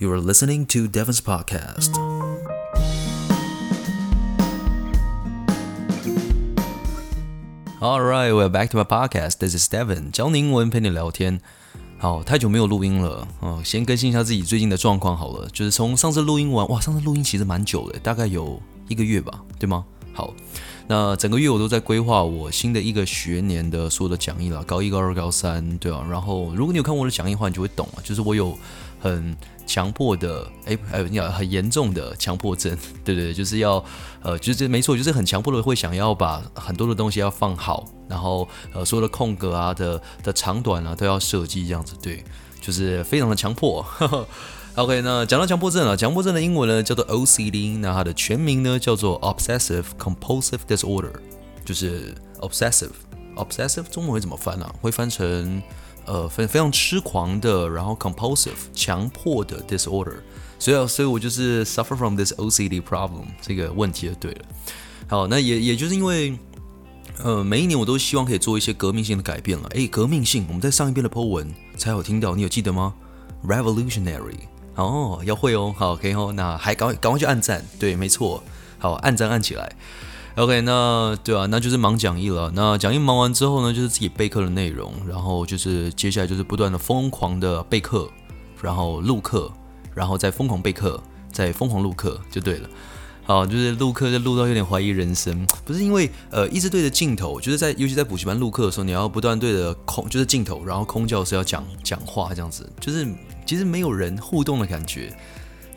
You are listening to Devon's podcast. All right, we're back to my podcast. This is Devon，教你英文陪你聊天。好，太久没有录音了哦，先更新一下自己最近的状况好了。就是从上次录音完，哇，上次录音其实蛮久的，大概有一个月吧，对吗？好，那整个月我都在规划我新的一个学年的所有的讲义了，高一、高二、高三，对啊。然后，如果你有看我的讲义的话，你就会懂啊，就是我有很强迫的，哎，还有你很严重的强迫症，对对，就是要，呃，就是没错，就是很强迫的会想要把很多的东西要放好，然后呃，所有的空格啊的的长短啊都要设计这样子，对，就是非常的强迫。OK，那讲到强迫症啊，强迫症的英文呢叫做 OCD，那它的全名呢叫做 Obsessive Compulsive Disorder，就是 Obsessive，Obsessive 中文会怎么翻啊？会翻成。呃，非非常痴狂的，然后 compulsive 强迫的 disorder，所以所以我就是 suffer from this OCD problem 这个问题就对了。好，那也也就是因为，呃，每一年我都希望可以做一些革命性的改变了。诶，革命性，我们在上一遍的 po 文才有听到，你有记得吗？Revolutionary，哦，要会哦，好，OK 哦，那还赶快赶快去按赞，对，没错，好，按赞按起来。OK，那对啊，那就是忙讲义了。那讲义忙完之后呢，就是自己备课的内容，然后就是接下来就是不断的疯狂的备课，然后录课，然后再疯狂备课，再疯狂录课就对了。好，就是录课就录到有点怀疑人生，不是因为呃一直对着镜头，就是在尤其在补习班录课的时候，你要不断对着空就是镜头，然后空教师要讲讲话这样子，就是其实没有人互动的感觉。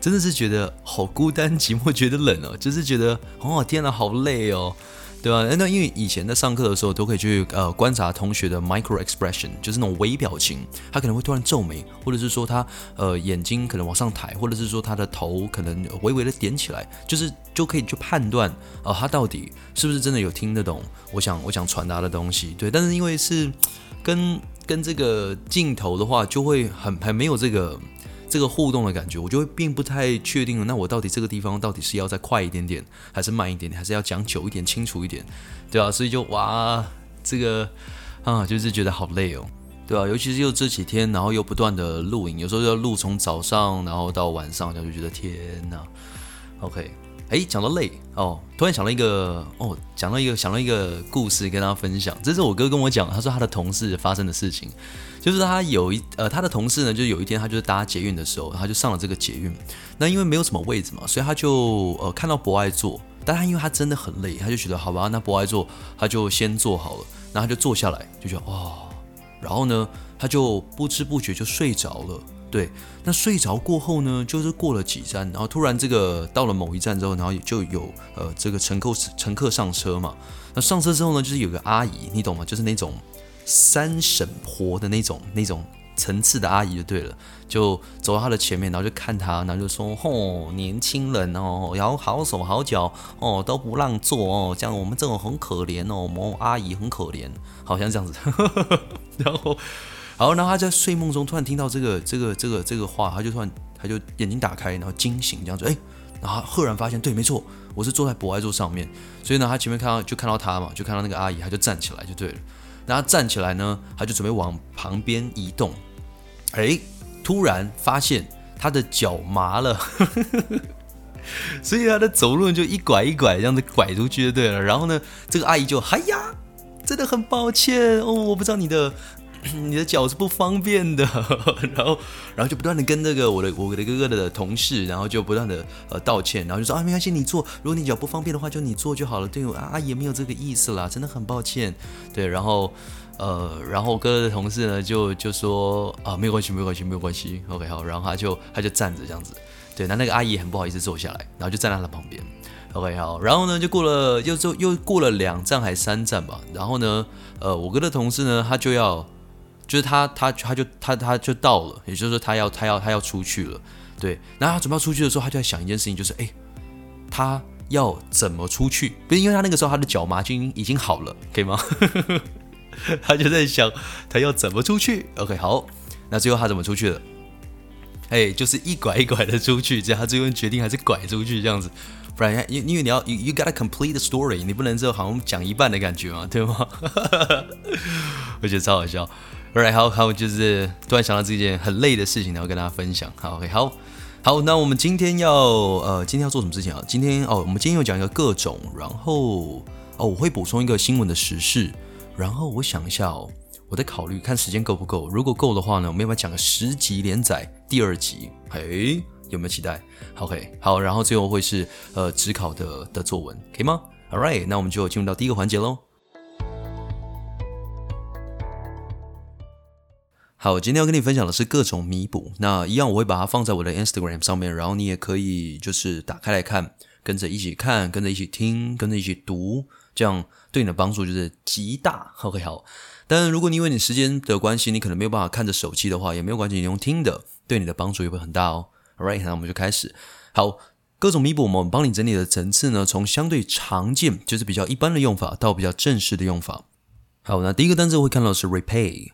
真的是觉得好孤单寂寞，觉得冷哦，就是觉得哦天哪，好累哦，对吧？那因为以前在上课的时候都可以去呃观察同学的 micro expression，就是那种微表情，他可能会突然皱眉，或者是说他呃眼睛可能往上抬，或者是说他的头可能微微的点起来，就是就可以去判断、呃、他到底是不是真的有听得懂我想我想传达的东西，对。但是因为是跟跟这个镜头的话，就会很很没有这个。这个互动的感觉，我就会并不太确定了。那我到底这个地方到底是要再快一点点，还是慢一点点，还是要讲久一点、清楚一点，对啊？所以就哇，这个啊，就是觉得好累哦，对啊？尤其是又这几天，然后又不断的录影，有时候要录从早上然后到晚上，然后就觉得天呐。OK，哎，讲到累哦，突然想到一个哦，讲到一个想到一个故事跟大家分享，这是我哥跟我讲，他说他的同事发生的事情。就是他有一呃，他的同事呢，就有一天他就是搭捷运的时候，他就上了这个捷运。那因为没有什么位置嘛，所以他就呃看到博爱座，但他因为他真的很累，他就觉得好吧，那博爱座他就先坐好了。然后他就坐下来，就觉得、哦，然后呢，他就不知不觉就睡着了。对，那睡着过后呢，就是过了几站，然后突然这个到了某一站之后，然后就有呃这个乘客乘客上车嘛。那上车之后呢，就是有个阿姨，你懂吗？就是那种。三婶婆的那种那种层次的阿姨就对了，就走到他的前面，然后就看他，然后就说：“哦，年轻人哦，然后好手好脚哦，都不让坐哦，这样我们这种很可怜哦，某阿姨很可怜，好像这样子。”然后，然后他在睡梦中突然听到这个这个这个这个话，他就突然他就眼睛打开，然后惊醒这样子，哎，然后赫然发现，对，没错，我是坐在博爱座上面，所以呢，他前面看到就看到他嘛，就看到那个阿姨，他就站起来就对了。然后站起来呢，他就准备往旁边移动，哎，突然发现他的脚麻了，所以他的走路就一拐一拐这样子拐出去就对了。然后呢，这个阿姨就，哎呀，真的很抱歉哦，我不知道你的。你的脚是不方便的，然后，然后就不断的跟那个我的我的哥哥的同事，然后就不断的呃道歉，然后就说啊，没关系，你坐，如果你脚不方便的话，就你坐就好了。对，阿姨也没有这个意思啦，真的很抱歉。对，然后呃，然后我哥哥的同事呢就就说啊，没有关系，没有关系，没有关系。OK，好，然后他就他就站着这样子，对，那那个阿姨很不好意思坐下来，然后就站在他旁边。OK，好，然后呢就过了又就又过了两站还三站吧，然后呢，呃，我哥的同事呢他就要。就是他，他，他就他，他就到了，也就是说，他要，他要，他要出去了，对。然后他准备要出去的时候，他就在想一件事情，就是，哎，他要怎么出去？不是因为他那个时候他的脚麻筋已经好了，可以吗？他就在想他要怎么出去。OK，好，那最后他怎么出去了？哎，就是一拐一拐的出去，这样他最后决定还是拐出去这样子，不然因因为你要 you gotta complete story，你不能就好像讲一半的感觉嘛，对吗？我觉得超好笑。Alright，好好，就是突然想到这件很累的事情，然后跟大家分享。好，OK，好，好，那我们今天要呃，今天要做什么事情啊？今天哦，我们今天要讲一个各种，然后哦，我会补充一个新闻的时事，然后我想一下哦，我在考虑看时间够不够，如果够的话呢，我们要不要讲个十集连载第二集？嘿，有没有期待？OK，好，然后最后会是呃，职考的的作文，可以吗？All right，那我们就进入到第一个环节喽。好，今天要跟你分享的是各种弥补。那一样，我会把它放在我的 Instagram 上面，然后你也可以就是打开来看，跟着一起看，跟着一起听，跟着一起读，这样对你的帮助就是极大。OK，好。当然，如果你因为你时间的关系，你可能没有办法看着手机的话，也没有关系，你用听的，对你的帮助也会很大哦。Alright，那我们就开始。好，各种弥补，我们帮你整理的层次呢，从相对常见，就是比较一般的用法，到比较正式的用法。好，那第一个单词会看到是 repay。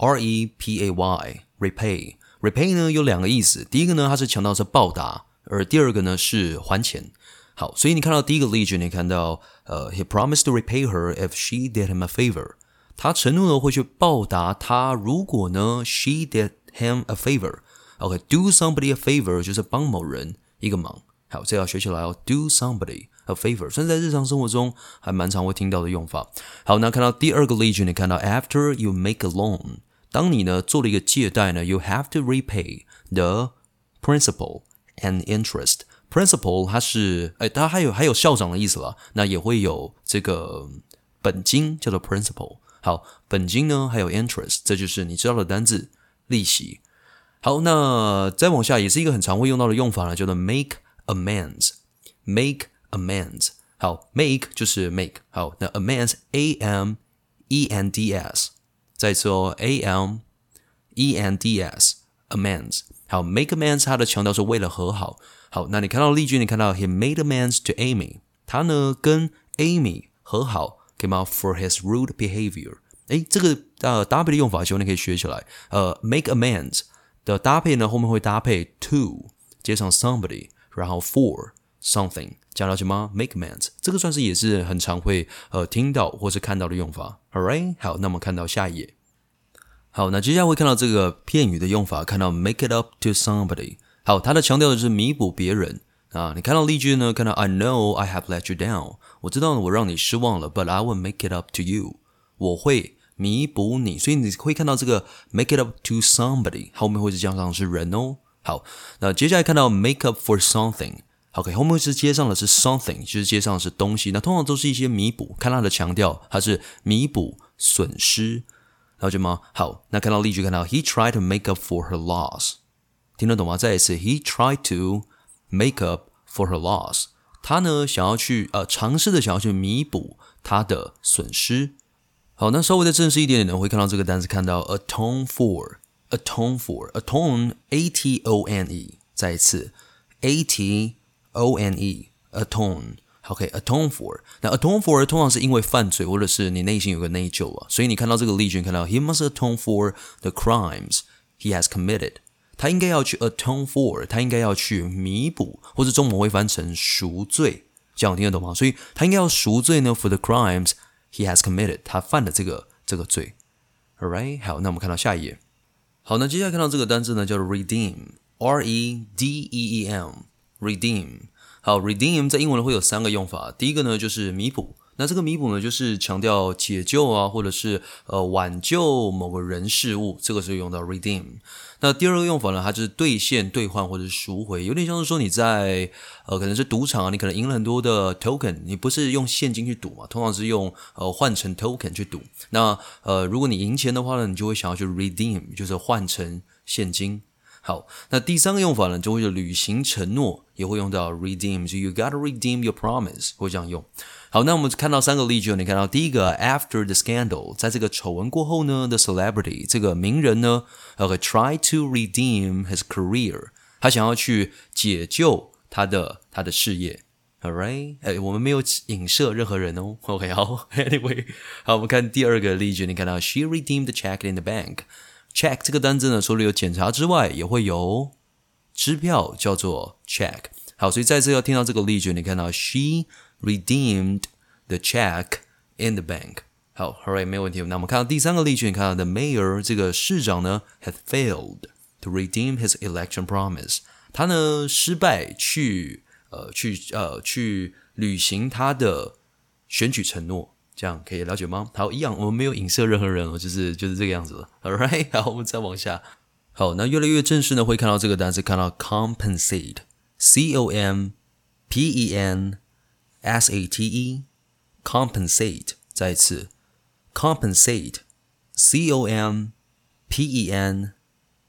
R E P A Y，repay，repay 呢有两个意思，第一个呢它是强调是报答，而第二个呢是还钱。好，所以你看到第一个例句，你看到呃，He promised to repay her if she did him a favor。他承诺呢会去报答他，如果呢 she did him a favor。OK，do somebody a favor 就是帮某人一个忙。好，这要学起来哦，do somebody a favor，算是在日常生活中还蛮常会听到的用法。好，那看到第二个例句，你看到 After you make a loan。当你呢做了一个借贷呢，you have to repay the principal and interest. Principal 它是哎，它还有还有校长的意思了，那也会有这个本金叫做 principal。好，本金呢还有 interest，这就是你知道的单字利息。好，那再往下也是一个很常会用到的用法呢，叫做 make amends。make amends。好，make 就是 make。好，那 amends a m e n d s。再说 a m e n d s amends，好，make amends，它的强调是为了和好。好，那你看到例句，你看到 he made amends to Amy，他呢跟 Amy 和好，可以吗？For his rude behavior，诶，这个呃搭配的用法，希望你可以学起来。呃，make amends 的搭配呢，后面会搭配 to 接上 somebody，然后 for something。讲了解吗？Make amends，这个算是也是很常会呃听到或是看到的用法。Alright，好，那么看到下一页。好，那接下来会看到这个片语的用法，看到 make it up to somebody。好，它的强调的是弥补别人啊。你看到例句呢？看到 I know I have let you down，我知道我让你失望了，but I will make it up to you，我会弥补你。所以你会看到这个 make it up to somebody，后面会是加上是人哦。好，那接下来看到 make up for something。OK，后面是接上的是 something，就是接上的是东西。那通常都是一些弥补，看它的强调，它是弥补损失，了解吗？好，那看到例句，看到 He tried to make up for her loss，听得懂吗？再一次，He tried to make up for her loss，他呢想要去呃尝试的想要去弥补他的损失。好，那稍微再正式一点点呢，会看到这个单词，看到 atone for，atone for，atone，a t o n e，再一次，a t。O N E atone，OK，atone for。那 atone for 通常是因为犯罪，或者是你内心有个内疚啊，所以你看到这个例句，看到 He must atone for the crimes he has committed。他应该要去 atone for，他应该要去弥补，或者中文会翻成赎罪，这样听得懂吗？所以他应该要赎罪呢，for the crimes he has committed，他犯的这个这个罪。Alright，好，那我们看到下一页。好，那接下来看到这个单词呢，叫做 redeem，R E D E E M。 Redeem，好，redeem 在英文呢会有三个用法。第一个呢就是弥补，那这个弥补呢就是强调解救啊，或者是呃挽救某个人事物，这个时候用到 redeem。那第二个用法呢，它就是兑现、兑换或者是赎回，有点像是说你在呃可能是赌场啊，你可能赢了很多的 token，你不是用现金去赌嘛，通常是用呃换成 token 去赌。那呃如果你赢钱的话呢，你就会想要去 redeem，就是换成现金。好，那第三个用法呢，就会是履行承诺，也会用到 redeem，就 you gotta redeem your promise，会这样用。好，那我们看到三个例句，你看到第一个，after the scandal，在这个丑闻过后呢，the celebrity，这个名人呢，OK try to redeem his career，他想要去解救他的他的事业，All right，哎，我们没有影射任何人哦，OK，好，Anyway，好，我们看第二个例句，你看到 she redeemed the check in the bank。Check 这个单字呢，除了有检查之外，也会有支票，叫做 check。好，所以再次要听到这个例句，你看到 she redeemed the check in the bank。好，alright，没问题。那我们看到第三个例句，你看到 the mayor 这个市长呢，had failed to redeem his election promise。他呢失败去呃去呃去履行他的选举承诺，这样可以了解吗？好，一样，我们没有影射任何人哦，就是就是这个样子了。All right，好，我们再往下。好，那越来越正式呢，会看到这个单词，看到 compensate，c o m p e n s a t e，compensate，再一次，compensate，c o m p e n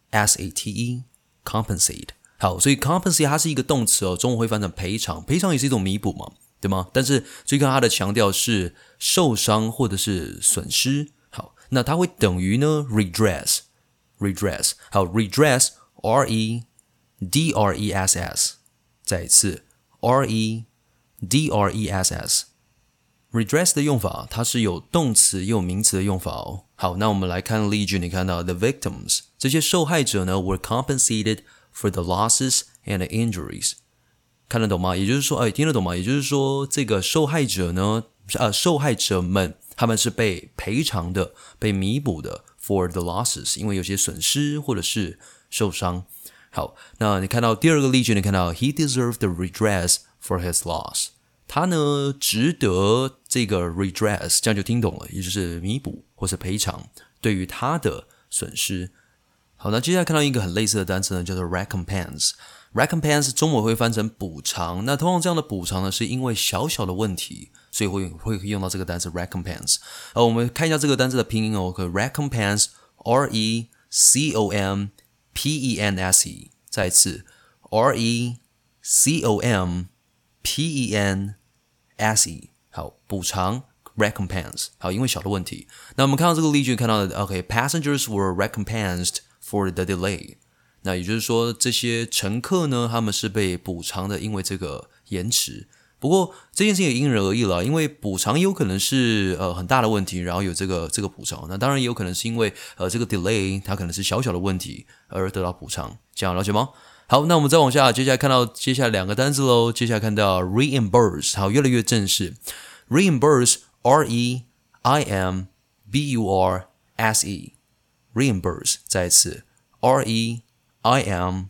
s a t e，compensate。好，所以 compensate 它是一个动词哦，中文会翻成赔偿，赔偿也是一种弥补嘛，对吗？但是注意看它的强调是受伤或者是损失。好，那它会等于呢 redress。redress，好，redress，r e d r e s s，再一次，r e d r e s s，redress 的用法，它是有动词也有名词的用法哦。好，那我们来看例句，你看到 the victims 这些受害者呢，were compensated for the losses and the injuries，看得懂吗？也就是说，哎，听得懂吗？也就是说，这个受害者呢，呃，受害者们他们是被赔偿的，被弥补的。For the losses，因为有些损失或者是受伤。好，那你看到第二个例句，你看到 He deserved the redress for his loss。他呢值得这个 redress，这样就听懂了，也就是弥补或是赔偿对于他的损失。好，那接下来看到一个很类似的单词呢，叫做 recompense。Recompense 中文会翻成补偿。那通常这样的补偿呢，是因为小小的问题。所以会会用到这个单词 recompense。呃，我们看一下这个单词的拼音哦，可 recompense，r e c o m p e n s e，再一次 r e c o m p e n s e，好，补偿 recompense，好，因为小的问题。那我们看到这个例句，看到的 OK，passengers were recompensed for the delay。那也就是说，这些乘客呢，他们是被补偿的，因为这个延迟。不过这件事情也因人而异了，因为补偿有可能是呃很大的问题，然后有这个这个补偿。那当然也有可能是因为呃这个 delay 它可能是小小的问题而得到补偿，这样了解吗？好，那我们再往下，接下来看到接下来两个单词喽。接下来看到 reimburse，好，越来越正式。reimburse，r e i m b u r s e，reimburse，再一次，r e i am,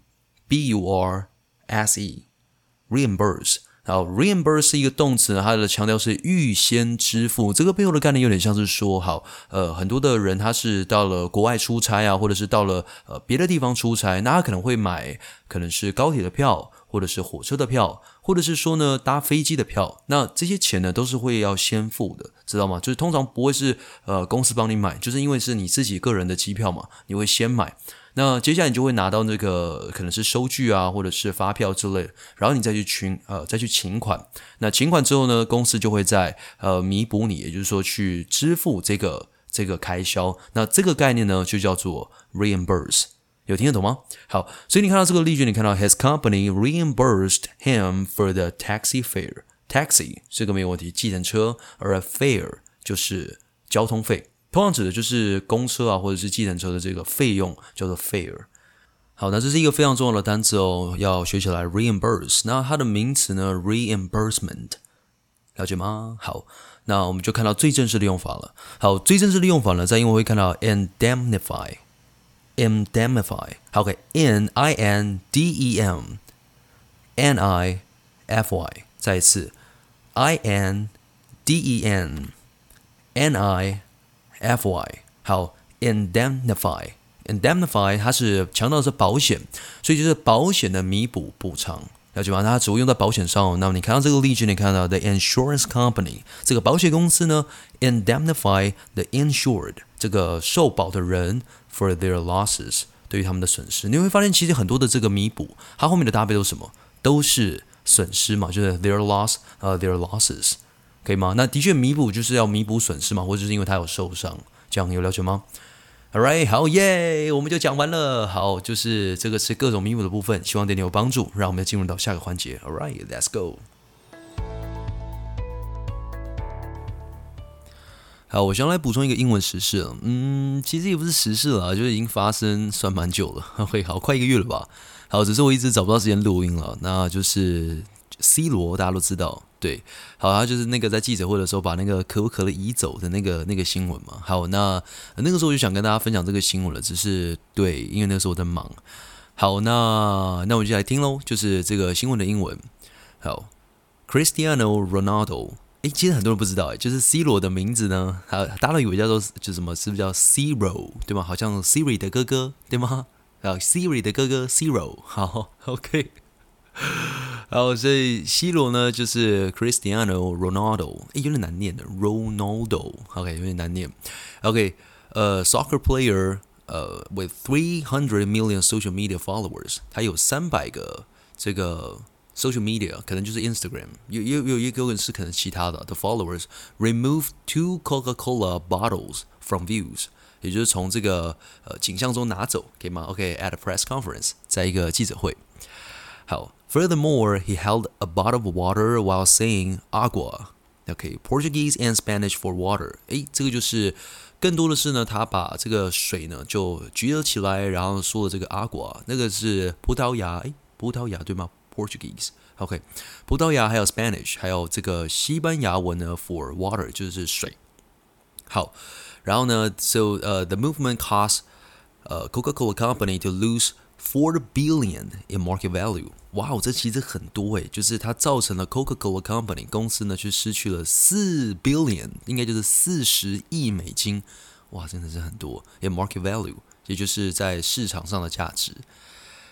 b u r s e，reimburse。好，reimburse 是一个动词，它的强调是预先支付。这个背后的概念有点像是说，好，呃，很多的人他是到了国外出差啊，或者是到了呃别的地方出差，那他可能会买可能是高铁的票，或者是火车的票，或者是说呢搭飞机的票。那这些钱呢都是会要先付的，知道吗？就是通常不会是呃公司帮你买，就是因为是你自己个人的机票嘛，你会先买。那接下来你就会拿到那个可能是收据啊，或者是发票之类的，然后你再去请呃再去请款。那请款之后呢，公司就会在呃弥补你，也就是说去支付这个这个开销。那这个概念呢就叫做 reimburse，有听得懂吗？好，所以你看到这个例句，你看到 his company reimbursed him for the taxi fare。taxi 这个没有问题，计程车，而 fare 就是交通费。通常指的就是公车啊，或者是计程车的这个费用叫做 fare。好，那这是一个非常重要的单词哦，要学起来。reimburse，那它的名词呢？reimbursement，了解吗？好，那我们就看到最正式的用法了。好，最正式的用法呢，在英文会看到 indemnify，indemnify。好，OK，n i n d e m n i f y，再一次，i n d e m n i。F Y 好，indemnify，indemnify 它是强调的是保险，所以就是保险的弥补补偿，了解吗？它主要用在保险上。那么你看到这个例句，你看到 the insurance company 这个保险公司呢，indemnify the insured 这个受保的人 for their losses 对于他们的损失。你会发现其实很多的这个弥补，它后面的搭配都是什么？都是损失嘛，就是 their loss，呃、their losses。可以吗？那的确弥补就是要弥补损失嘛，或者是因为他有受伤，这样有了解吗？All right，好耶，我们就讲完了。好，就是这个是各种弥补的部分，希望对你有帮助。让我们进入到下个环节。All right，let's go。好，我想来补充一个英文时事。嗯，其实也不是时事了，就是已经发生算蛮久了。OK，好，快一个月了吧？好，只是我一直找不到时间录音了。那就是 C 罗，大家都知道。对，好，他就是那个在记者会的时候把那个可口可乐移走的那个那个新闻嘛。好，那那个时候我就想跟大家分享这个新闻了，只是对，因为那个时候我在忙。好，那那我们就来听喽，就是这个新闻的英文。好，Cristiano Ronaldo，诶，其实很多人不知道，诶，就是 C 罗的名字呢，他大家都以为叫做就什么，是不是叫 Ciro 对吗？好像 Siri 的哥哥对吗？啊，Siri 的哥哥 Ciro，好，OK。好，所以 C 罗呢，就是 Cristiano Ronaldo，诶，有点难念的 Ronaldo，OK，有点难念，OK，呃，soccer player。呃、uh,，with three hundred million social media followers，他有三百个这个 social media，可能就是 Instagram，有有有一个人是可能其他的。The followers remove two Coca-Cola bottles from views，也就是从这个呃景象中拿走，可以吗？OK，at、okay, a press conference，在一个记者会。好 ，Furthermore，he held a bottle of water while saying agua。OK，Portuguese、okay, and Spanish for water。诶，这个就是。更多的是呢，他把这个水呢就举了起来，然后说了这个阿果，那个是葡萄牙，诶，葡萄牙对吗？Portuguese，OK，葡萄牙还有 Spanish，还有这个西班牙文呢，for water 就是水。好，然后呢，so 呃、uh,，the movement caused 呃、uh, Coca-Cola Company to lose four billion in market value。哇哦，这其实很多诶，就是它造成了 Coca-Cola Company 公司呢，去失去了四 billion，应该就是四十亿美金。哇，真的是很多。In market value，也就是在市场上的价值。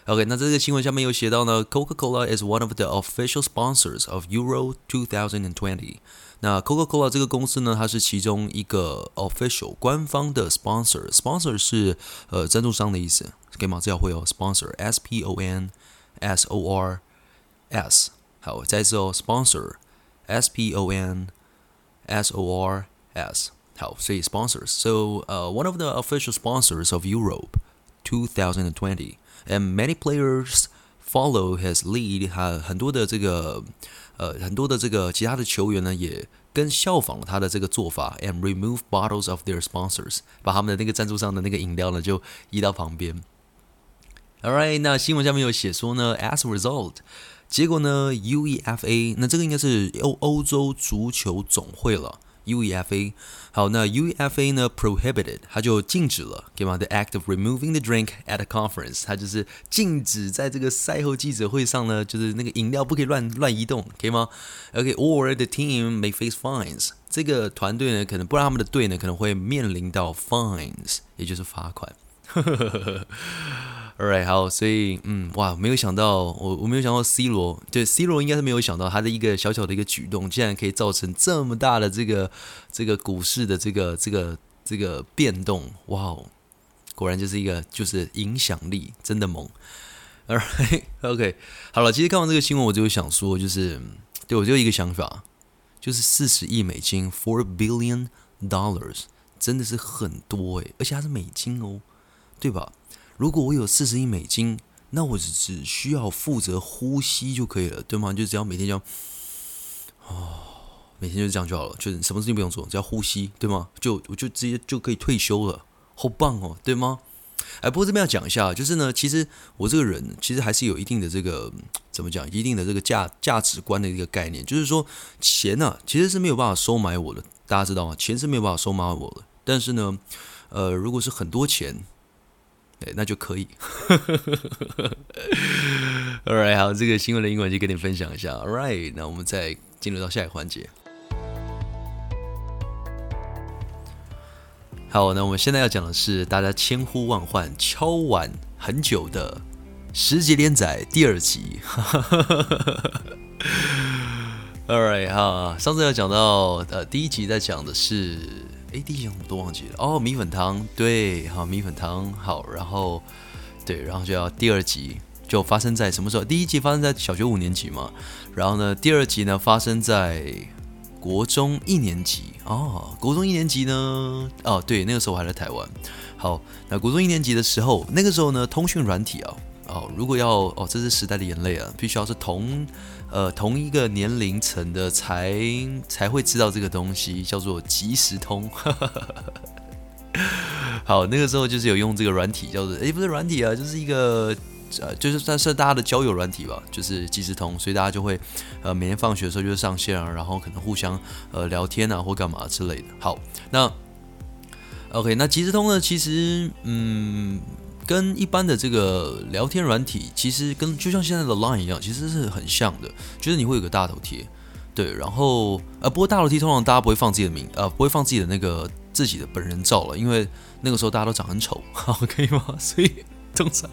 OK，那这个新闻下面有写到呢，Coca-Cola is one of the official sponsors of Euro 2020。那 Coca-Cola 这个公司呢，它是其中一个 official 官方的 sponsor。sponsor 是呃赞助商的意思，可以吗？这要会哦，sponsor，S P O N。S O R S，好，再一次哦，sponsor，S P O N S O R S，好，所以 sponsors，so 呃、uh,，one of the official sponsors of Europe And many players follow his lead，哈，很多的这个呃，很多的这个其他的球员呢，也跟效仿了他的这个做法，and remove bottles of their sponsors，把他们的那个赞助商的那个饮料呢，就移到旁边。All right，那新闻下面有写说呢，as a result，结果呢，UEFA，那这个应该是欧欧洲足球总会了 ，UEFA。好，那 UEFA 呢，prohibited，它就禁止了，对吗？The act of removing the drink at a conference，它就是禁止在这个赛后记者会上呢，就是那个饮料不可以乱乱移动，可以吗？OK，or the team may face fines，这个团队呢，可能不然他们的队呢，可能会面临到 fines，也就是罚款。 Alright，好，所以嗯，哇，没有想到，我我没有想到 C 罗，对 C 罗应该是没有想到他的一个小小的一个举动，竟然可以造成这么大的这个这个股市的这个这个这个变动，哇哦，果然就是一个就是影响力真的猛。Alright，OK，好了，其实看完这个新闻，我就想说，就是对我就一个想法，就是四十亿美金，four billion dollars，真的是很多诶，而且它是美金哦，对吧？如果我有四十亿美金，那我只只需要负责呼吸就可以了，对吗？就只要每天这样，哦，每天就这样就好了，就是什么事情不用做，只要呼吸，对吗？就我就直接就可以退休了，好棒哦，对吗？哎，不过这边要讲一下，就是呢，其实我这个人其实还是有一定的这个怎么讲，一定的这个价价值观的一个概念，就是说钱呢、啊，其实是没有办法收买我的，大家知道吗？钱是没有办法收买我的，但是呢，呃，如果是很多钱。对，那就可以。Alright，好，这个新闻的英文就跟你分享一下。Alright，那我们再进入到下一个环节。好，那我们现在要讲的是大家千呼万唤、敲碗很久的十集连载第二集。Alright，好，上次要讲到呃第一集在讲的是。哎，第一集我都忘记了哦，米粉汤，对，好，米粉汤，好，然后，对，然后就要第二集就发生在什么时候？第一集发生在小学五年级嘛，然后呢，第二集呢发生在国中一年级哦，国中一年级呢，哦，对，那个时候我还在台湾。好，那国中一年级的时候，那个时候呢，通讯软体啊，哦，如果要哦，这是时代的眼泪啊，必须要是同。呃，同一个年龄层的才才会知道这个东西，叫做即时通。好，那个时候就是有用这个软体，叫做诶，不是软体啊，就是一个呃，就是算是大家的交友软体吧，就是即时通，所以大家就会呃每天放学的时候就上线啊，然后可能互相呃聊天啊或干嘛之类的。好，那 OK，那即时通呢，其实嗯。跟一般的这个聊天软体，其实跟就像现在的 Line 一样，其实是很像的，就是你会有个大头贴，对，然后呃，不过大头贴通常大家不会放自己的名，呃，不会放自己的那个自己的本人照了，因为那个时候大家都长很丑，好，可以吗？所以通常，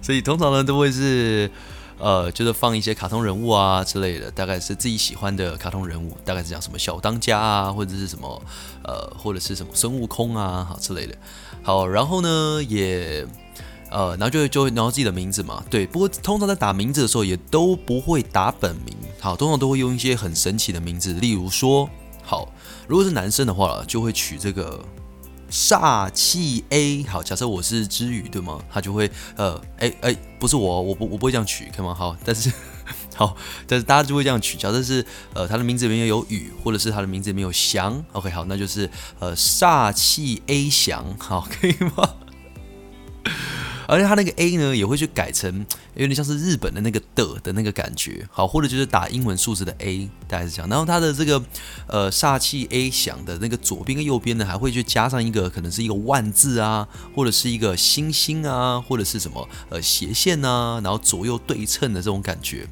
所以通常呢都会是。呃，就是放一些卡通人物啊之类的，大概是自己喜欢的卡通人物，大概是讲什么小当家啊，或者是什么呃，或者是什么孙悟空啊，好之类的。好，然后呢，也呃，然后就会就会然后自己的名字嘛，对。不过通常在打名字的时候，也都不会打本名，好，通常都会用一些很神奇的名字，例如说，好，如果是男生的话，就会取这个。煞气 A，好，假设我是之宇，对吗？他就会，呃，哎哎，不是我，我不我不会这样取，可以吗？好，但是 好，但是大家就会这样取。假设是，呃，他的名字里面有宇，或者是他的名字里面有翔，OK，好，那就是，呃，煞气 A 翔，好，可以吗？而且它那个 A 呢，也会去改成有点像是日本的那个的的那个感觉，好，或者就是打英文数字的 A，大概是这样。然后它的这个呃煞气 A 响的那个左边跟右边呢，还会去加上一个可能是一个万字啊，或者是一个星星啊，或者是什么呃斜线啊，然后左右对称的这种感觉，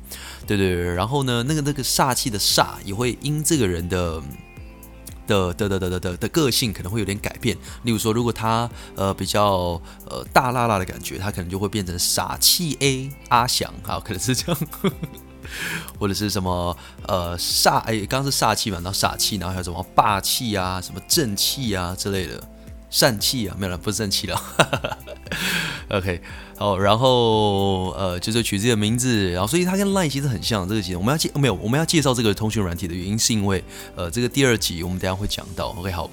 对对对。然后呢，那个那个煞气的煞也会因这个人的。的的的的的的个性可能会有点改变，例如说，如果他呃比较呃大辣辣的感觉，他可能就会变成傻气 A 阿翔，啊，可能是这样，呵 呵或者是什么呃煞哎，刚刚是煞气嘛，然后傻气，然后还有什么霸气啊，什么正气啊之类的，疝气啊，没有了，不是疝气了，OK。好，然后呃，就是取自己的名字，然后所以它跟 Line 其实很像。这个集我们要介没有，我们要介绍这个通讯软体的原因，是因为呃，这个第二集我们等下会讲到。OK，好，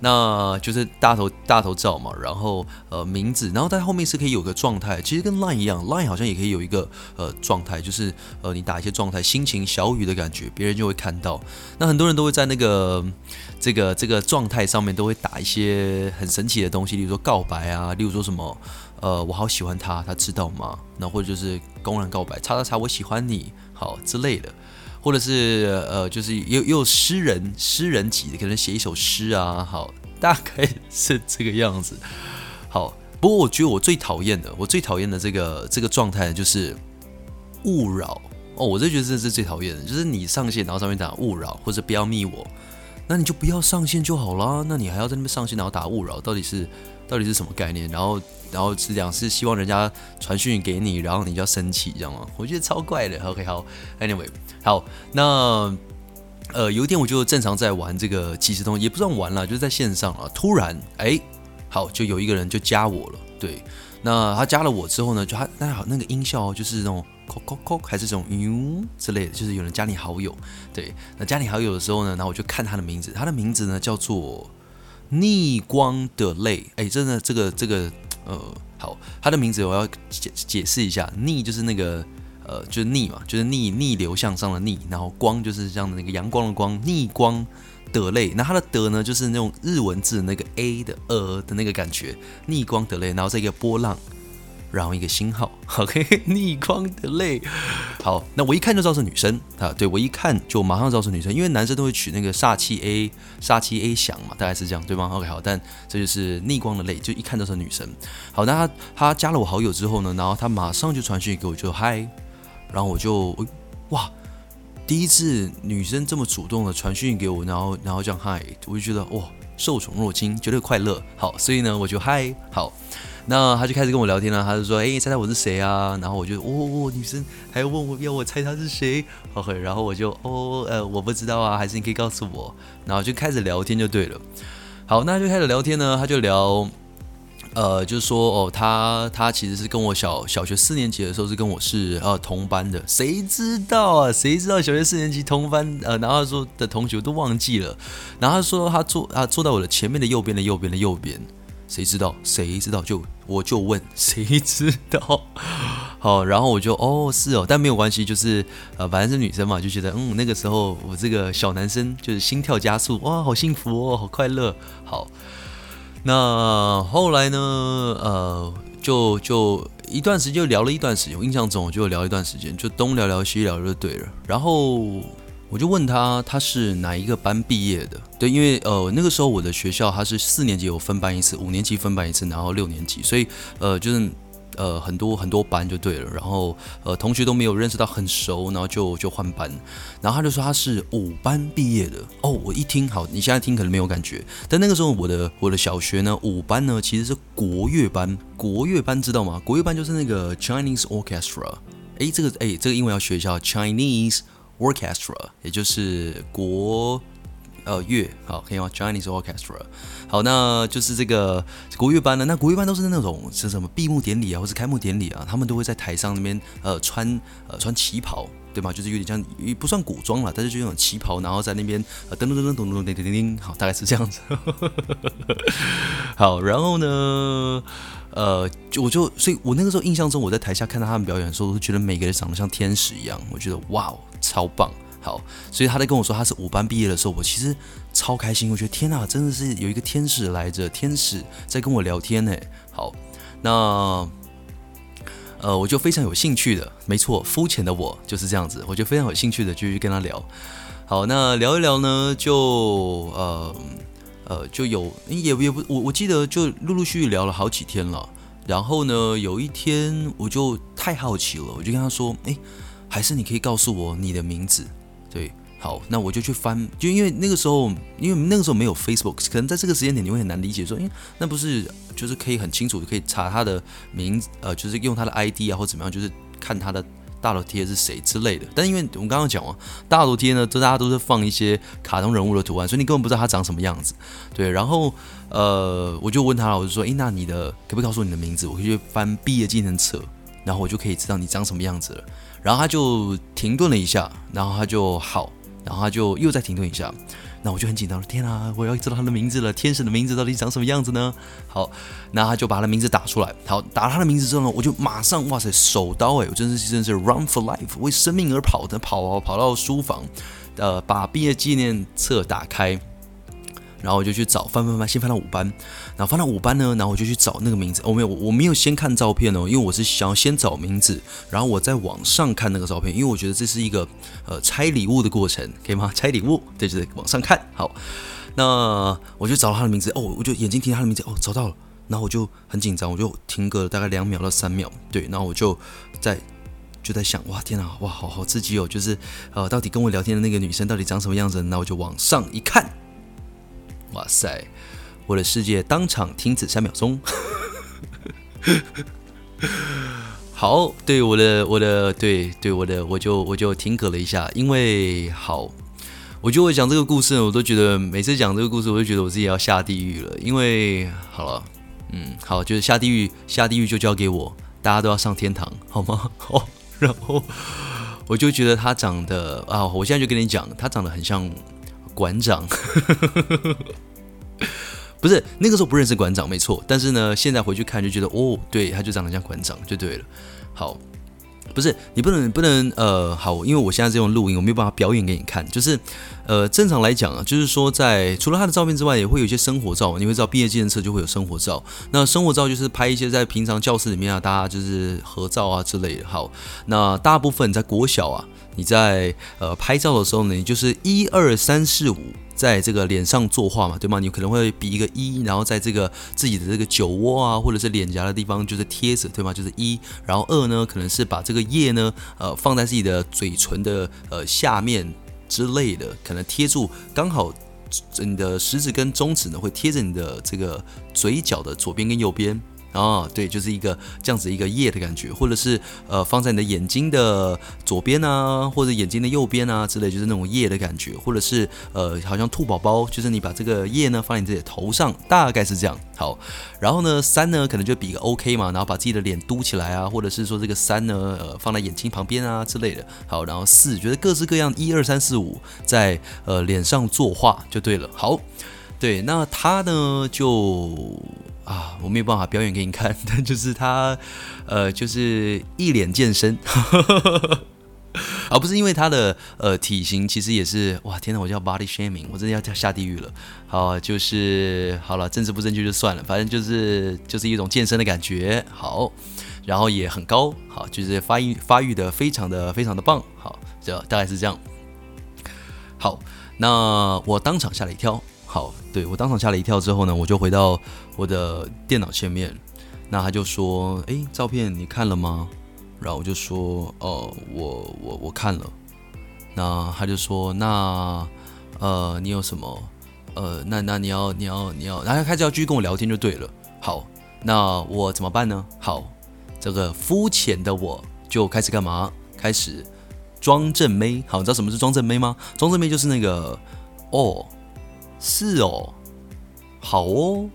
那就是大头大头照嘛，然后呃名字，然后在后面是可以有个状态，其实跟 Line 一样，Line 好像也可以有一个呃状态，就是呃你打一些状态，心情小雨的感觉，别人就会看到。那很多人都会在那个这个这个状态上面都会打一些很神奇的东西，例如说告白啊，例如说什么。呃，我好喜欢他，他知道吗？那或者就是公然告白，叉叉叉，我喜欢你，好之类的，或者是呃，就是又又有诗人，诗人级的，可能写一首诗啊，好，大概是这个样子。好，不过我觉得我最讨厌的，我最讨厌的这个这个状态就是勿扰哦，我就觉得这是最讨厌的，就是你上线然后上面打勿扰或者不要密我，那你就不要上线就好啦，那你还要在那边上线然后打勿扰，到底是到底是什么概念？然后。然后是讲是希望人家传讯给你，然后你就要生气，这样吗？我觉得超怪的。OK，好，Anyway，好，那呃有一天我就正常在玩这个即时通，也不算玩了，就是在线上了。突然，哎，好，就有一个人就加我了。对，那他加了我之后呢，就他那好那个音效就是那种扣扣扣，还是这种哟之类的，就是有人加你好友。对，那加你好友的时候呢，然后我就看他的名字，他的名字呢叫做逆光的泪。哎，真的这个这个。呃，好，他的名字我要解解释一下，逆就是那个呃，就是逆嘛，就是逆逆流向上的逆，然后光就是这样的那个阳光的光，逆光的泪，那他的的呢，就是那种日文字的那个 A 的呃的那个感觉，逆光的泪，然后这个波浪。然后一个星号，OK，逆光的泪。好，那我一看就知道是女生啊，对，我一看就马上知道是女生，因为男生都会取那个煞气 A，煞气 A 响嘛，大概是这样，对吗？OK，好，但这就是逆光的泪，就一看都是女生。好，那他他加了我好友之后呢，然后他马上就传讯给我，就嗨，然后我就哇，第一次女生这么主动的传讯给我，然后然后这样嗨，我就觉得哇，受宠若惊，绝对快乐。好，所以呢，我就嗨，好。那他就开始跟我聊天了，他就说：“哎、猜猜我是谁啊？”然后我就哦，哦，女生还要问我要我猜他是谁，OK，然后我就哦，呃，我不知道啊，还是你可以告诉我。然后就开始聊天就对了。好，那就开始聊天呢，他就聊，呃，就是说哦，他他其实是跟我小小学四年级的时候是跟我是呃同班的，谁知道啊？谁知道小学四年级同班？呃，然后他说的同学都忘记了。然后他说他坐他坐在我的前面的右边的右边的右边。谁知道？谁知道？就我就问，谁知道？好，然后我就哦，是哦，但没有关系，就是呃，反正是女生嘛，就觉得嗯，那个时候我这个小男生就是心跳加速，哇，好幸福哦，好快乐。好，那后来呢？呃，就就一段时间就聊了一段时间，我印象中我就聊一段时间，就东聊聊西聊就对了，然后。我就问他，他是哪一个班毕业的？对，因为呃那个时候我的学校他是四年级有分班一次，五年级分班一次，然后六年级，所以呃就是呃很多很多班就对了，然后呃同学都没有认识到很熟，然后就就换班，然后他就说他是五班毕业的哦，我一听好，你现在听可能没有感觉，但那个时候我的我的小学呢五班呢其实是国乐班，国乐班知道吗？国乐班就是那个 Chinese Orchestra，诶，这个诶这个英文要学一下 Chinese Orchestra，也就是国。呃，乐好，可以吗？Chinese Orchestra，好，那就是这个国乐班呢。那国乐班都是那种是什么闭幕典礼啊，或是开幕典礼啊，他们都会在台上那边呃穿呃穿旗袍，对吗？就是有点像也不算古装了，但是就那种旗袍，然后在那边呃噔噔噔噔噔噔噔噔噔，好，大概是这样子。好，然后呢，呃，就我就所以，我那个时候印象中，我在台下看到他们表演的时候，我都觉得每个人长得像天使一样，我觉得哇哦，超棒。好，所以他在跟我说他是五班毕业的时候，我其实超开心。我觉得天哪，真的是有一个天使来着，天使在跟我聊天呢。好，那呃，我就非常有兴趣的，没错，肤浅的我就是这样子，我就非常有兴趣的继续跟他聊。好，那聊一聊呢，就呃呃就有也也不我我记得就陆陆续续聊了好几天了。然后呢，有一天我就太好奇了，我就跟他说，哎，还是你可以告诉我你的名字。对，好，那我就去翻，就因为那个时候，因为那个时候没有 Facebook，可能在这个时间点你会很难理解说，说，哎，那不是就是可以很清楚可以查他的名字，呃，就是用他的 ID 啊或怎么样，就是看他的大头贴是谁之类的。但因为我们刚刚讲啊，大头贴呢，都大家都是放一些卡通人物的图案，所以你根本不知道他长什么样子。对，然后呃，我就问他了，我就说，哎，那你的可不可以告诉我你的名字？我可以去翻毕业纪念册，然后我就可以知道你长什么样子了。然后他就停顿了一下，然后他就好，然后他就又再停顿一下，那我就很紧张了，天啊，我要知道他的名字了，天使的名字到底长什么样子呢？好，那他就把他的名字打出来，好，打了他的名字之后呢，我就马上哇塞，手刀哎，我真是真是 run for life，为生命而跑的跑啊跑到书房，呃，把毕业纪念册打开。然后我就去找翻翻翻，先翻到五班，然后翻到五班呢，然后我就去找那个名字。我没有，我没有先看照片哦，因为我是想要先找名字，然后我再往上看那个照片，因为我觉得这是一个呃拆礼物的过程，可以吗？拆礼物，对，就是往上看。好，那我就找到他的名字，哦，我就眼睛听他的名字，哦，找到了。然后我就很紧张，我就停个大概两秒到三秒，对，然后我就在就在想，哇，天哪，哇，好好刺激哦，就是呃，到底跟我聊天的那个女生到底长什么样子？那我就往上一看。哇塞！我的世界当场停止三秒钟。好，对我的我的对对我的我就我就停格了一下，因为好，我觉得我讲这个故事，我都觉得每次讲这个故事，我都觉得我自己要下地狱了。因为好了，嗯，好，就是下地狱，下地狱就交给我，大家都要上天堂，好吗？好，然后我就觉得他长得啊，我现在就跟你讲，他长得很像。馆长，不是那个时候不认识馆长，没错。但是呢，现在回去看就觉得，哦，对，他就长得像馆长，就对了。好，不是你不能不能呃，好，因为我现在这种录音，我没有办法表演给你看。就是呃，正常来讲啊，就是说在除了他的照片之外，也会有一些生活照。你会知道，毕业纪念册就会有生活照。那生活照就是拍一些在平常教室里面啊，大家就是合照啊之类的。好，那大部分在国小啊。你在呃拍照的时候呢，你就是一二三四五，在这个脸上作画嘛，对吗？你可能会比一个一，然后在这个自己的这个酒窝啊，或者是脸颊的地方，就是贴着，对吗？就是一，然后二呢，可能是把这个液呢，呃，放在自己的嘴唇的呃下面之类的，可能贴住，刚好你的食指跟中指呢会贴着你的这个嘴角的左边跟右边。哦，对，就是一个这样子一个叶的感觉，或者是呃放在你的眼睛的左边啊，或者眼睛的右边啊之类，就是那种叶的感觉，或者是呃好像兔宝宝，就是你把这个叶呢放在你自己的头上，大概是这样。好，然后呢三呢可能就比个 OK 嘛，然后把自己的脸嘟起来啊，或者是说这个三呢呃放在眼睛旁边啊之类的。好，然后四觉得各式各样一二三四五在呃脸上作画就对了。好，对，那他呢就。啊，我没有办法表演给你看，但就是他，呃，就是一脸健身，而、啊、不是因为他的呃体型，其实也是哇，天哪，我叫 body shaming，我真的要下地狱了。好，就是好了，政治不正确就算了，反正就是就是一种健身的感觉。好，然后也很高，好，就是发育发育的非常的非常的棒。好，这大概是这样。好，那我当场吓了一跳。好，对，我当场吓了一跳之后呢，我就回到我的电脑前面。那他就说：“诶，照片你看了吗？”然后我就说：“哦，我我我看了。”那他就说：“那呃，你有什么？呃，那那你要你要你要……然后开始要继续跟我聊天就对了。好，那我怎么办呢？好，这个肤浅的我就开始干嘛？开始装正妹。好，你知道什么是装正妹吗？装正妹就是那个哦，是哦，好哦。”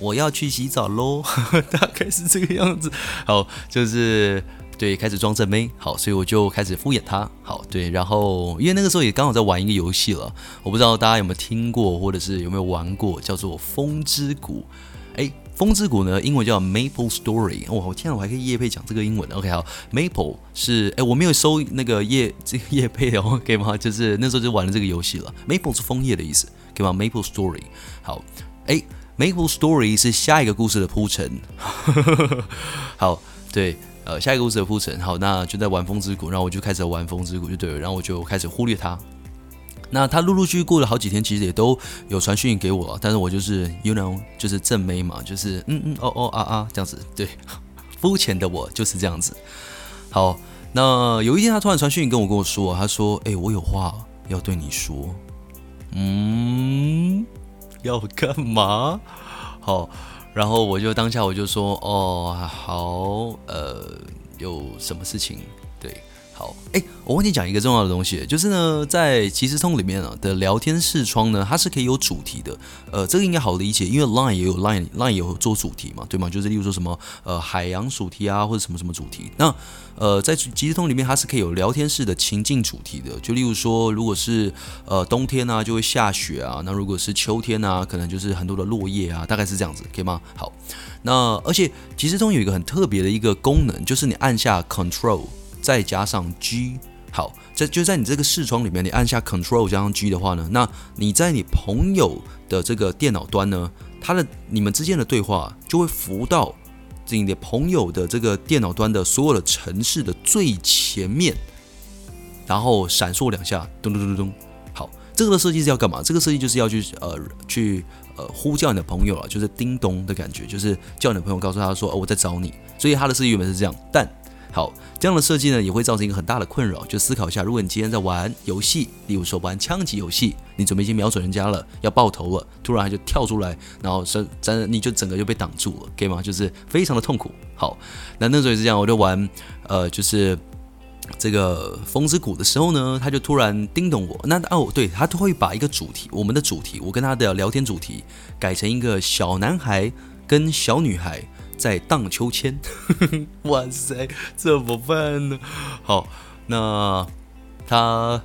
我要去洗澡喽，大概是这个样子。好，就是对，开始装正妹。好，所以我就开始敷衍他。好，对，然后因为那个时候也刚好在玩一个游戏了，我不知道大家有没有听过，或者是有没有玩过，叫做《风之谷》。哎，《风之谷》呢，英文叫 Maple Story。哇，我天啊，我还可以业配讲这个英文。OK，好，Maple 是哎，我没有收那个业这个业配哦，可以吗？就是那时候就玩了这个游戏了。Maple 是枫叶的意思，可以吗？Maple Story。好，哎。Maple Story 是下一个故事的铺陈，好，对，呃，下一个故事的铺陈，好，那就在玩风之谷，然后我就开始玩风之谷，就对了，然后我就开始忽略他。那他陆陆续续过了好几天，其实也都有传讯给我，但是我就是 you know 就是正妹嘛，就是嗯嗯哦哦啊啊这样子，对，肤浅的我就是这样子。好，那有一天他突然传讯跟我跟我说，他说，哎、我有话要对你说，嗯。要干嘛？好，然后我就当下我就说，哦，好，呃，有什么事情？对。好，哎，我忘记讲一个重要的东西，就是呢，在即时通里面啊的聊天视窗呢，它是可以有主题的。呃，这个应该好理解，因为 Line 也有 Line Line 有做主题嘛，对吗？就是例如说什么呃海洋主题啊，或者什么什么主题。那呃，在即时通里面，它是可以有聊天室的情境主题的。就例如说，如果是呃冬天啊，就会下雪啊；那如果是秋天啊，可能就是很多的落叶啊，大概是这样子，可以吗？好，那而且即时通有一个很特别的一个功能，就是你按下 Control。再加上 G，好，这就在你这个视窗里面，你按下 Control 加上 G 的话呢，那你在你朋友的这个电脑端呢，他的你们之间的对话就会浮到你的朋友的这个电脑端的所有的城市的最前面，然后闪烁两下，咚咚咚咚咚。好，这个的设计是要干嘛？这个设计就是要去呃去呃呼叫你的朋友啊，就是叮咚的感觉，就是叫你的朋友告诉他说，哦，我在找你。所以他的设计原本是这样，但好，这样的设计呢，也会造成一个很大的困扰。就思考一下，如果你今天在玩游戏，例如说玩枪击游戏，你准备去瞄准人家了，要爆头了，突然就跳出来，然后真真你就整个就被挡住了，可以吗？就是非常的痛苦。好，那那时候也是这样，我就玩呃，就是这个风之谷的时候呢，他就突然叮咚我。那哦，对，他都会把一个主题，我们的主题，我跟他的聊天主题改成一个小男孩跟小女孩。在荡秋千，哇塞，怎么办呢？好，那他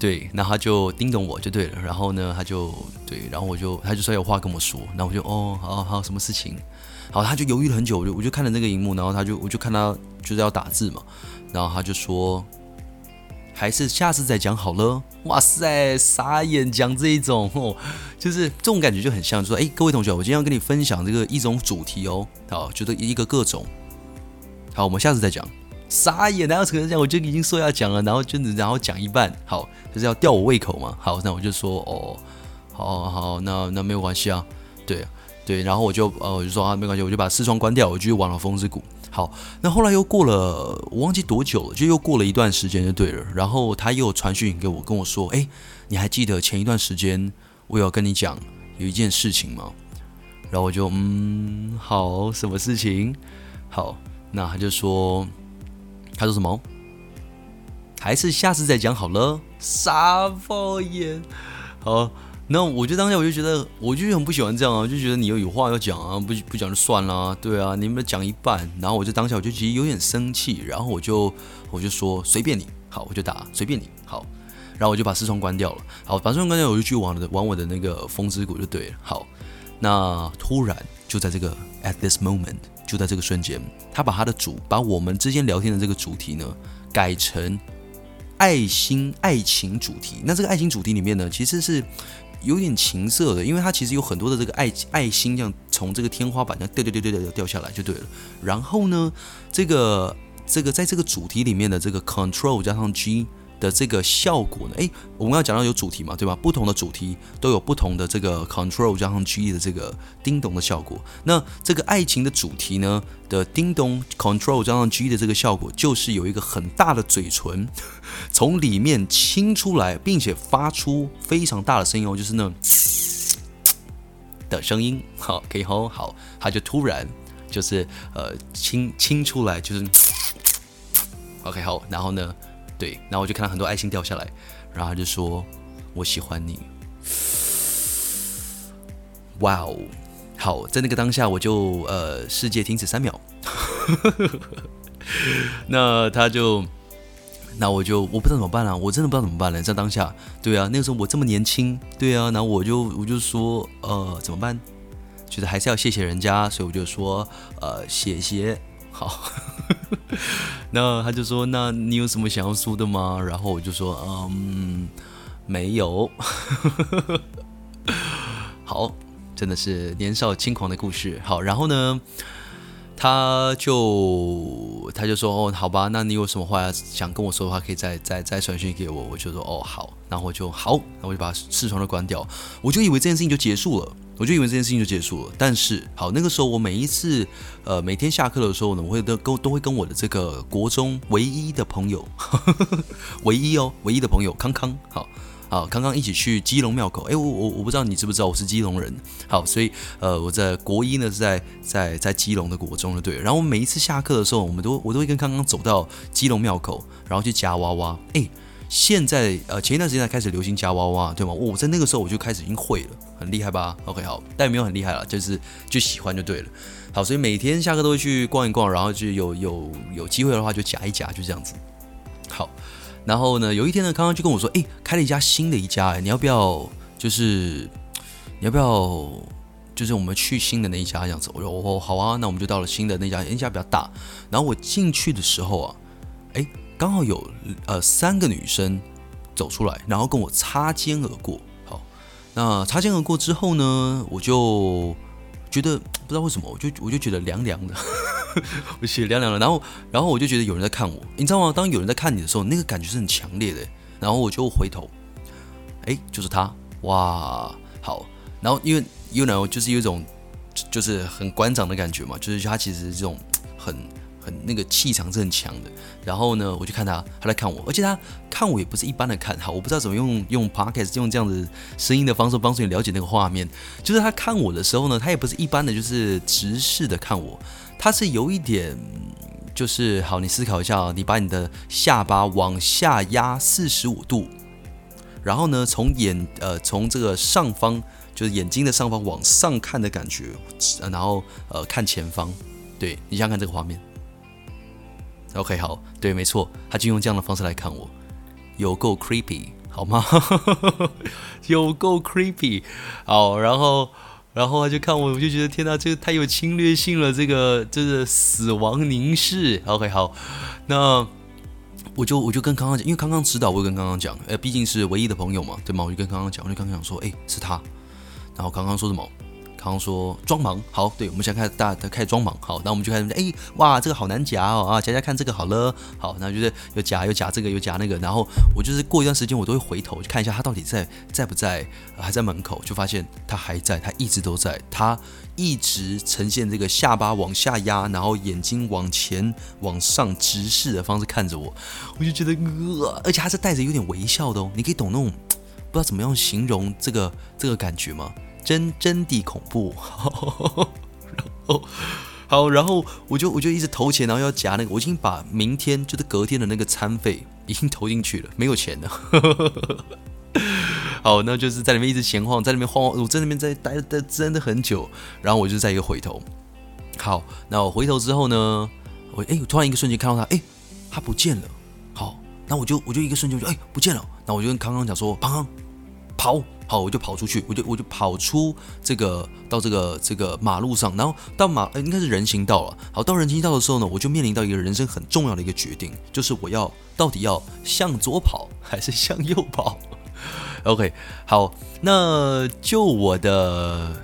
对，那他就叮咚我就对了。然后呢，他就对，然后我就他就说有话跟我说。然后我就哦，好好，什么事情？好，他就犹豫了很久，我就我就看了那个荧幕，然后他就我就看他就是要打字嘛，然后他就说。还是下次再讲好了。哇塞，傻眼，讲这一种哦，就是这种感觉就很像，就说哎，各位同学，我今天要跟你分享这个一种主题哦，好，觉得一个各种，好，我们下次再讲。傻眼，哪有可能讲？我就已经说要讲了，然后就然后讲一半，好，就是要吊我胃口嘛。好，那我就说哦，好好，那那没有关系啊，对对，然后我就呃我就说啊没关系，我就把视窗关掉，我继续玩了风之谷。好，那后来又过了，我忘记多久了，就又过了一段时间就对了。然后他又传讯给我，跟我说：“哎，你还记得前一段时间我有跟你讲有一件事情吗？”然后我就嗯，好，什么事情？好，那他就说，他说什么？还是下次再讲好了。傻爆眼，好。那我就当下我就觉得，我就很不喜欢这样啊，就觉得你有有话要讲啊，不不讲就算了，对啊，你们讲一半，然后我就当下我就其实有点生气，然后我就我就说随便你，好，我就打随便你，好，然后我就把视窗关掉了，好，把视窗关掉，我就去玩的玩我的那个风之谷就对了，好，那突然就在这个 at this moment，就在这个瞬间，他把他的主把我们之间聊天的这个主题呢改成爱心爱情主题，那这个爱情主题里面呢其实是。有点情色的，因为它其实有很多的这个爱爱心，这样从这个天花板上掉掉掉掉掉掉下来就对了。然后呢，这个这个在这个主题里面的这个 Control 加上 G 的这个效果呢？诶，我们刚刚讲到有主题嘛，对吧？不同的主题都有不同的这个 control 加上 G 的这个叮咚的效果。那这个爱情的主题呢的叮咚 control 加上 G 的这个效果，就是有一个很大的嘴唇 从里面亲出来，并且发出非常大的声音哦，就是那种的声音。好，可以吼，好，他就突然就是呃亲亲出来，就是。OK，好，然后呢，对，然后我就看到很多爱心掉下来，然后他就说：“我喜欢你。”哇哦，好，在那个当下，我就呃，世界停止三秒。那他就，那我就我不知道怎么办啊，我真的不知道怎么办了。在当下，对啊，那个时候我这么年轻，对啊，然后我就我就说，呃，怎么办？觉得还是要谢谢人家，所以我就说，呃，谢谢。好，那他就说：“那你有什么想要说的吗？”然后我就说：“嗯，没有。”好，真的是年少轻狂的故事。好，然后呢，他就他就说：“哦，好吧，那你有什么话想跟我说的话，可以再再再传讯给我。”我就说：“哦，好。”然后我就好，然后我就把视窗都关掉。我就以为这件事情就结束了。我就以为这件事情就结束了，但是好，那个时候我每一次，呃，每天下课的时候呢，我会都跟都会跟我的这个国中唯一的朋友，呵 呵唯一哦，唯一的朋友康康，好，好，康康一起去基隆庙口。哎，我我我不知道你知不知道我是基隆人，好，所以呃，我在国一呢是在在在基隆的国中的对。然后每一次下课的时候，我们都我都会跟康康走到基隆庙口，然后去夹娃娃。哎。现在呃，前一段时间才开始流行夹娃娃，对吗？我在那个时候我就开始已经会了，很厉害吧？OK，好，但也没有很厉害了，就是就喜欢就对了。好，所以每天下课都会去逛一逛，然后就有有有机会的话就夹一夹，就这样子。好，然后呢，有一天呢，康康就跟我说，诶，开了一家新的一家，哎，你要不要？就是你要不要？就是我们去新的那一家这样子。我说哦，好啊，那我们就到了新的那家，那家比较大。然后我进去的时候啊，诶。刚好有呃三个女生走出来，然后跟我擦肩而过。好，那擦肩而过之后呢，我就觉得不知道为什么，我就我就觉得凉凉的，我觉得凉凉的。然后然后我就觉得有人在看我，你知道吗？当有人在看你的时候，那个感觉是很强烈的。然后我就回头，哎，就是他，哇，好。然后因为 you know 就是有一种就是很馆长的感觉嘛，就是他其实这种很。很那个气场是很强的，然后呢，我就看他，他来看我，而且他看我也不是一般的看，哈，我不知道怎么用用 podcast 用这样子声音的方式帮助你了解那个画面，就是他看我的时候呢，他也不是一般的就是直视的看我，他是有一点就是好，你思考一下啊，你把你的下巴往下压四十五度，然后呢，从眼呃从这个上方就是眼睛的上方往上看的感觉，然后呃看前方，对，你想想看这个画面。OK，好，对，没错，他就用这样的方式来看我，有够 creepy，好吗？有够 creepy，好，然后，然后他就看我，我就觉得天哪，这个太有侵略性了，这个这个死亡凝视。OK，好，那我就我就跟康康讲，因为康康指导，我就跟康康讲，呃，毕竟是唯一的朋友嘛，对吗？我就跟康康讲，我就刚刚讲说，哎，是他，然后康康说什么？刚刚说装忙好，对，我们现在开始大家开始装忙好，那我们就开始哎哇，这个好难夹哦啊，夹夹看这个好了，好，那就是有夹有夹这个有夹那个，然后我就是过一段时间我都会回头去看一下他到底在在不在，还在门口，就发现他还在，他一直都在，他一直呈现这个下巴往下压，然后眼睛往前往上直视的方式看着我，我就觉得呃，而且他是带着有点微笑的哦，你可以懂那种不知道怎么样形容这个这个感觉吗？真真的恐怖，然后好，然后我就我就一直投钱，然后要夹那个，我已经把明天就是隔天的那个餐费已经投进去了，没有钱了。好，那就是在里面一直闲晃，在里面晃，我在那边在待待真的很久，然后我就再一个回头。好，那我回头之后呢，我哎，我突然一个瞬间看到他，哎，他不见了。好，那我就我就一个瞬间就哎不见了，那我就跟康康讲说，康康跑。好，我就跑出去，我就我就跑出这个到这个这个马路上，然后到马应该是人行道了。好，到人行道的时候呢，我就面临到一个人生很重要的一个决定，就是我要到底要向左跑还是向右跑？OK，好，那就我的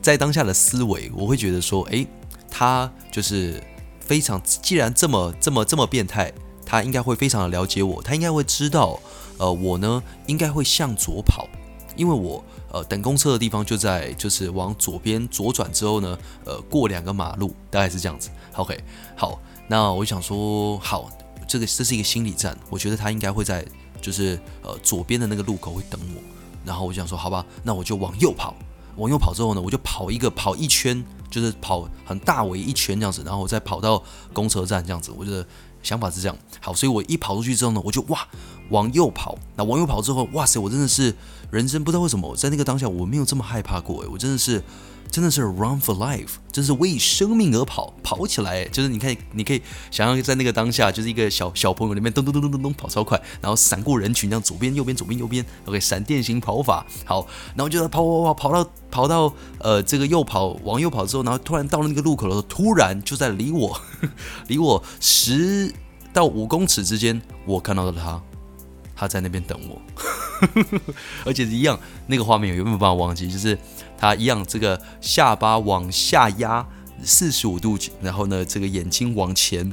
在当下的思维，我会觉得说，诶，他就是非常，既然这么这么这么变态，他应该会非常的了解我，他应该会知道，呃，我呢应该会向左跑，因为我呃等公车的地方就在就是往左边左转之后呢，呃过两个马路，大概是这样子。OK，好，那我想说，好，这个这是一个心理战，我觉得他应该会在就是呃左边的那个路口会等我，然后我想说，好吧，那我就往右跑，往右跑之后呢，我就跑一个跑一圈。就是跑很大围一圈这样子，然后我再跑到公车站这样子。我觉得想法是这样。好，所以我一跑出去之后呢，我就哇往右跑。那往右跑之后，哇塞，我真的是人生不知道为什么在那个当下我没有这么害怕过诶，我真的是。真的是 run for life，真是为生命而跑，跑起来，就是你可以，你可以想象在那个当下，就是一个小小朋友里面咚咚咚咚咚咚跑超快，然后闪过人群，这样左边右边左边右边，OK，闪电型跑法，好，然后就跑跑跑跑到跑到呃这个右跑往右跑之后，然后突然到了那个路口的时候，突然就在离我 离我十到五公尺之间，我看到了他，他在那边等我，而且是一样那个画面，有没有办法忘记？就是。他一样，这个下巴往下压四十五度，然后呢，这个眼睛往前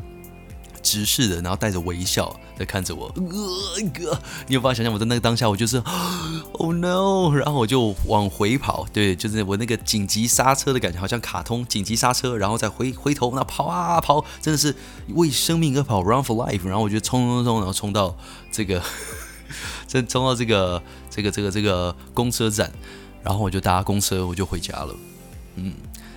直视的，然后带着微笑在看着我。呃哥，你有办法想象我在那个当下，我就是，Oh no！然后我就往回跑，对，就是我那个紧急刹车的感觉，好像卡通紧急刹车，然后再回回头，那跑啊跑，真的是为生命而跑，Run for life！然后我就冲冲冲，然后冲到这个，真冲到这个这个这个这个公车站。然后我就搭公车，我就回家了。嗯，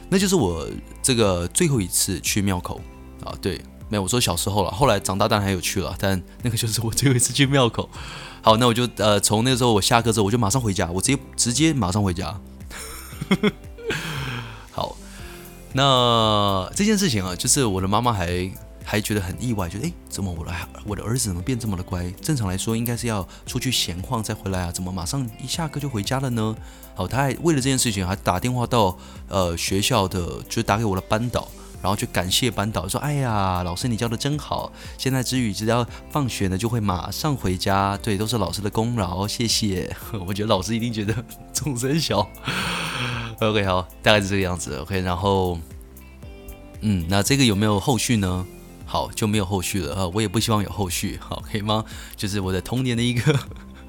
那就是我这个最后一次去庙口啊。对，没有，我说小时候了，后来长大当然还有去了，但那个就是我最后一次去庙口。好，那我就呃，从那时候我下课之后，我就马上回家，我直接直接马上回家。好，那这件事情啊，就是我的妈妈还。还觉得很意外，觉得诶，怎么我的我的儿子怎么变这么的乖？正常来说应该是要出去闲晃再回来啊，怎么马上一下课就回家了呢？好，他还为了这件事情还打电话到呃学校的，就打给我的班导，然后去感谢班导，说哎呀，老师你教的真好，现在之余只要放学呢就会马上回家，对，都是老师的功劳，谢谢。我觉得老师一定觉得 众生小。OK，好，大概是这个样子。OK，然后嗯，那这个有没有后续呢？好，就没有后续了啊！我也不希望有后续，好，可以吗？就是我的童年的一个，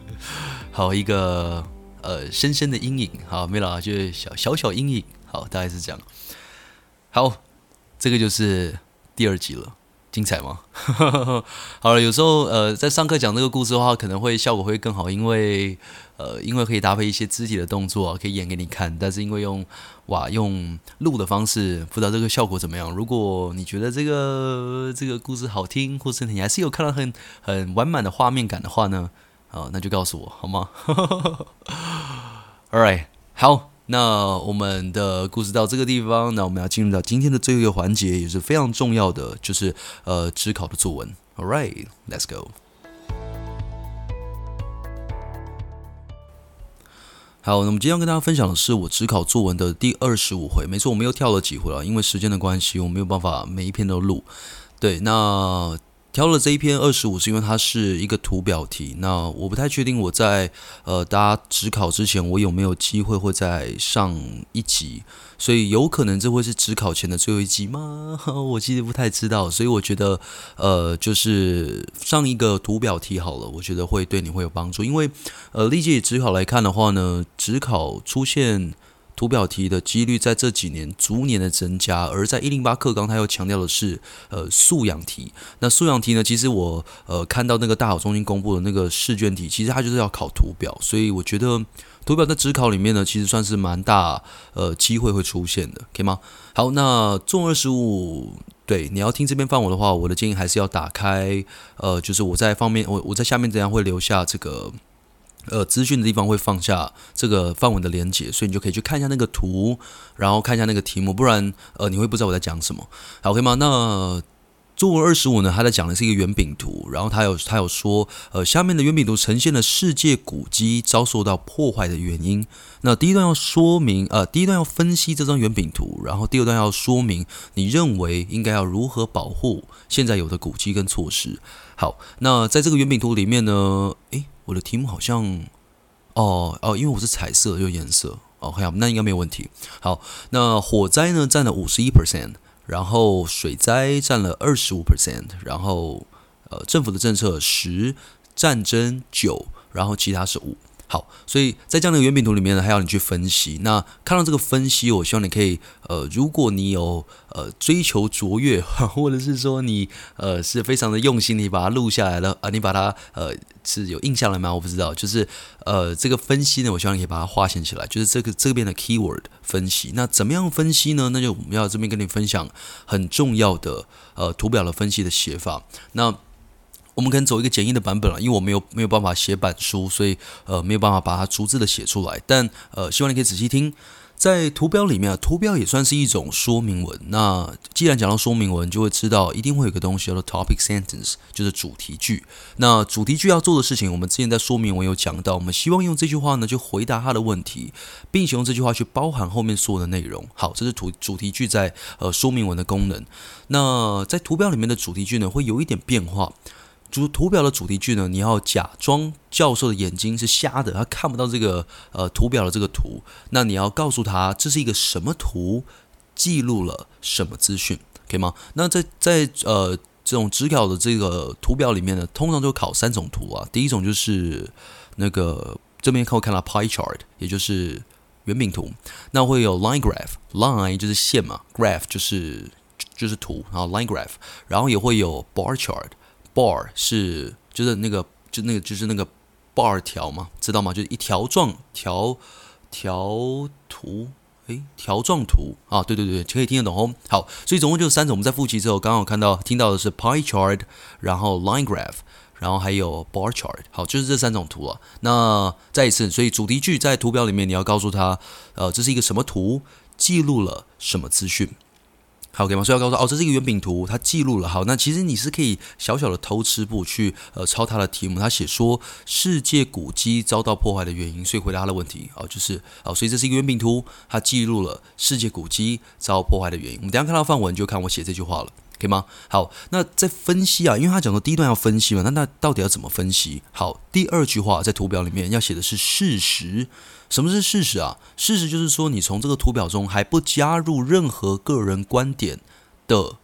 好一个呃深深的阴影，好，没了，就是小小小阴影，好，大概是这样。好，这个就是第二集了。精彩吗？好了，有时候呃，在上课讲这个故事的话，可能会效果会更好，因为呃，因为可以搭配一些肢体的动作，可以演给你看。但是因为用哇用录的方式，不知道这个效果怎么样。如果你觉得这个这个故事好听，或是你还是有看到很很完满的画面感的话呢，啊，那就告诉我好吗？All right，好。那我们的故事到这个地方，那我们要进入到今天的最后一个环节，也是非常重要的，就是呃，指考的作文。All right, let's go。好，那么今天跟大家分享的是我指考作文的第二十五回。没错，我们又跳了几回了，因为时间的关系，我没有办法每一篇都录。对，那。挑了这一篇二十五，是因为它是一个图表题。那我不太确定我在呃大家指考之前，我有没有机会会再上一集，所以有可能这会是职考前的最后一集吗？我其实不太知道，所以我觉得呃就是上一个图表题好了，我觉得会对你会有帮助，因为呃历届职考来看的话呢，职考出现。图表题的几率在这几年逐年的增加，而在一零八课纲，他又强调的是呃素养题。那素养题呢，其实我呃看到那个大考中心公布的那个试卷题，其实它就是要考图表，所以我觉得图表在指考里面呢，其实算是蛮大呃机会会出现的，可以吗？好，那作文二十五，对，你要听这篇范文的话，我的建议还是要打开呃，就是我在方面我我在下面怎样会留下这个。呃，资讯的地方会放下这个范文的连接，所以你就可以去看一下那个图，然后看一下那个题目，不然呃你会不知道我在讲什么，好，OK 吗？那作文二十五呢，他在讲的是一个圆饼图，然后他有他有说，呃，下面的圆饼图呈现了世界古迹遭受到破坏的原因。那第一段要说明，呃，第一段要分析这张圆饼图，然后第二段要说明你认为应该要如何保护现在有的古迹跟措施。好，那在这个圆饼图里面呢，诶。我的题目好像，哦哦，因为我是彩色有颜色，OK，那应该没有问题。好，那火灾呢占了五十一 percent，然后水灾占了二十五 percent，然后呃，政府的政策十，战争九，然后其他是五。好，所以在这样的原饼图里面呢，还要你去分析。那看到这个分析，我希望你可以，呃，如果你有呃追求卓越，或者是说你呃是非常的用心，你把它录下来了啊，你把它呃是有印象了吗？我不知道，就是呃这个分析呢，我希望你可以把它划线起来，就是这个这边的 keyword 分析。那怎么样分析呢？那就我们要这边跟你分享很重要的呃图表的分析的写法。那我们可能走一个简易的版本了，因为我没有没有办法写板书，所以呃没有办法把它逐字的写出来。但呃希望你可以仔细听，在图标里面啊，图标也算是一种说明文。那既然讲到说明文，就会知道一定会有个东西叫做 topic sentence，就是主题句。那主题句要做的事情，我们之前在说明文有讲到，我们希望用这句话呢去回答他的问题，并且用这句话去包含后面所有的内容。好，这是图主题句在呃说明文的功能。那在图标里面的主题句呢，会有一点变化。主图表的主题句呢，你要假装教授的眼睛是瞎的，他看不到这个呃图表的这个图。那你要告诉他这是一个什么图，记录了什么资讯，可以吗？那在在呃这种指考的这个图表里面呢，通常就考三种图啊。第一种就是那个这边可以看到 pie chart，也就是圆饼图。那会有 line graph，line 就是线嘛，graph 就是就是图，然后 line graph，然后也会有 bar chart。Bar 是就是那个就那个就是那个 bar 条嘛，知道吗？就是一条状条条图，诶，条状图啊，对对对，可以听得懂哦。好，所以总共就三种。我们在复习之后，刚刚看到听到的是 pie chart，然后 line graph，然后还有 bar chart。好，就是这三种图啊。那再一次，所以主题句在图表里面，你要告诉他，呃，这是一个什么图，记录了什么资讯。好，OK 吗？所以要告诉哦，这是一个圆饼图，它记录了。好，那其实你是可以小小的偷吃步去呃抄他的题目。他写说世界古迹遭到破坏的原因，所以回答他的问题哦，就是哦，所以这是一个圆饼图，它记录了世界古迹遭破坏的原因。我们等下看到范文就看我写这句话了，可以吗？好，那在分析啊，因为他讲的第一段要分析嘛，那那到底要怎么分析？好，第二句话在图表里面要写的是事实。什么是事实啊？事实就是说，你从这个图表中还不加入任何个人观点的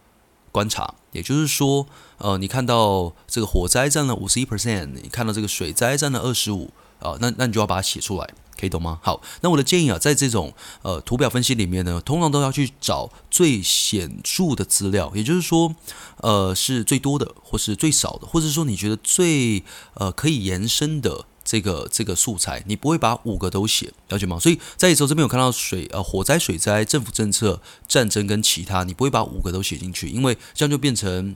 观察，也就是说，呃，你看到这个火灾占了五十一 percent，你看到这个水灾占了二十五，啊，那那你就要把它写出来，可以懂吗？好，那我的建议啊，在这种呃图表分析里面呢，通常都要去找最显著的资料，也就是说，呃，是最多的，或是最少的，或者说你觉得最呃可以延伸的。这个这个素材，你不会把五个都写，了解吗？所以在这时候这边有看到水呃火灾、水灾、政府政策、战争跟其他，你不会把五个都写进去，因为这样就变成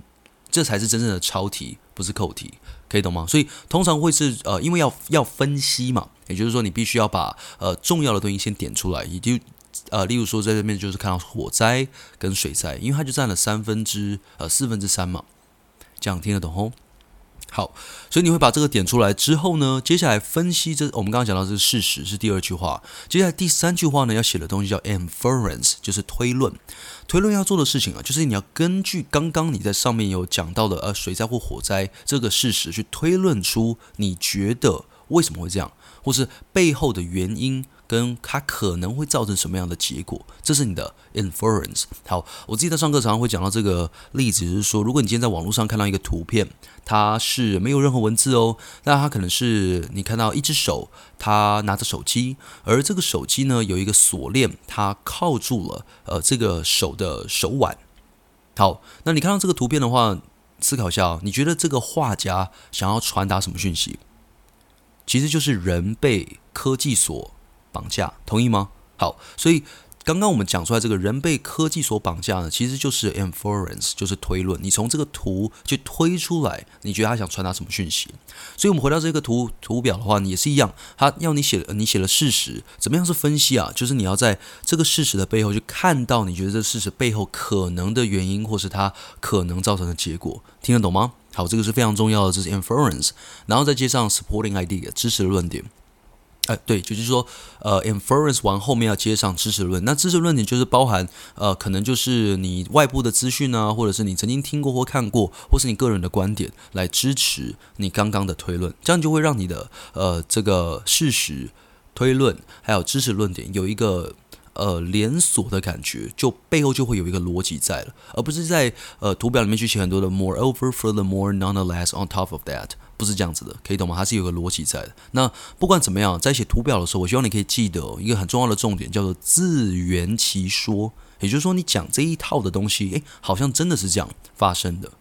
这才是真正的抄题，不是扣题，可以懂吗？所以通常会是呃，因为要要分析嘛，也就是说你必须要把呃重要的东西先点出来，也就呃例如说在这边就是看到火灾跟水灾，因为它就占了三分之呃四分之三嘛，这样听得懂吼？好，所以你会把这个点出来之后呢，接下来分析这我们刚刚讲到这个事实是第二句话，接下来第三句话呢要写的东西叫 inference，就是推论。推论要做的事情啊，就是你要根据刚刚你在上面有讲到的呃水灾或火灾这个事实去推论出你觉得为什么会这样，或是背后的原因。跟它可能会造成什么样的结果，这是你的 inference。好，我自己在上课常常会讲到这个例子，就是说，如果你今天在网络上看到一个图片，它是没有任何文字哦，那它可能是你看到一只手，它拿着手机，而这个手机呢有一个锁链，它铐住了呃这个手的手腕。好，那你看到这个图片的话，思考一下，你觉得这个画家想要传达什么讯息？其实就是人被科技所绑架，同意吗？好，所以刚刚我们讲出来，这个人被科技所绑架呢，其实就是 inference，就是推论。你从这个图去推出来，你觉得他想传达什么讯息？所以，我们回到这个图图表的话，也是一样，他要你写，你写了事实，怎么样是分析啊？就是你要在这个事实的背后去看到，你觉得这事实背后可能的原因，或是它可能造成的结果，听得懂吗？好，这个是非常重要的，这是 inference，然后再接上 supporting idea，支持论点。哎，对，就是说，呃，inference 完后面要接上知识论。那知识论点就是包含，呃，可能就是你外部的资讯啊，或者是你曾经听过或看过，或是你个人的观点来支持你刚刚的推论。这样就会让你的呃这个事实推论还有知识论点有一个呃连锁的感觉，就背后就会有一个逻辑在了，而不是在呃图表里面去写很多的 moreover, furthermore, nonetheless, on top of that，不是这样子的，可以懂吗？它是有个逻辑在的。那不管怎么样，在写图表的时候，我希望你可以记得一个很重要的重点，叫做自圆其说，也就是说你讲这一套的东西，诶，好像真的是这样发生的。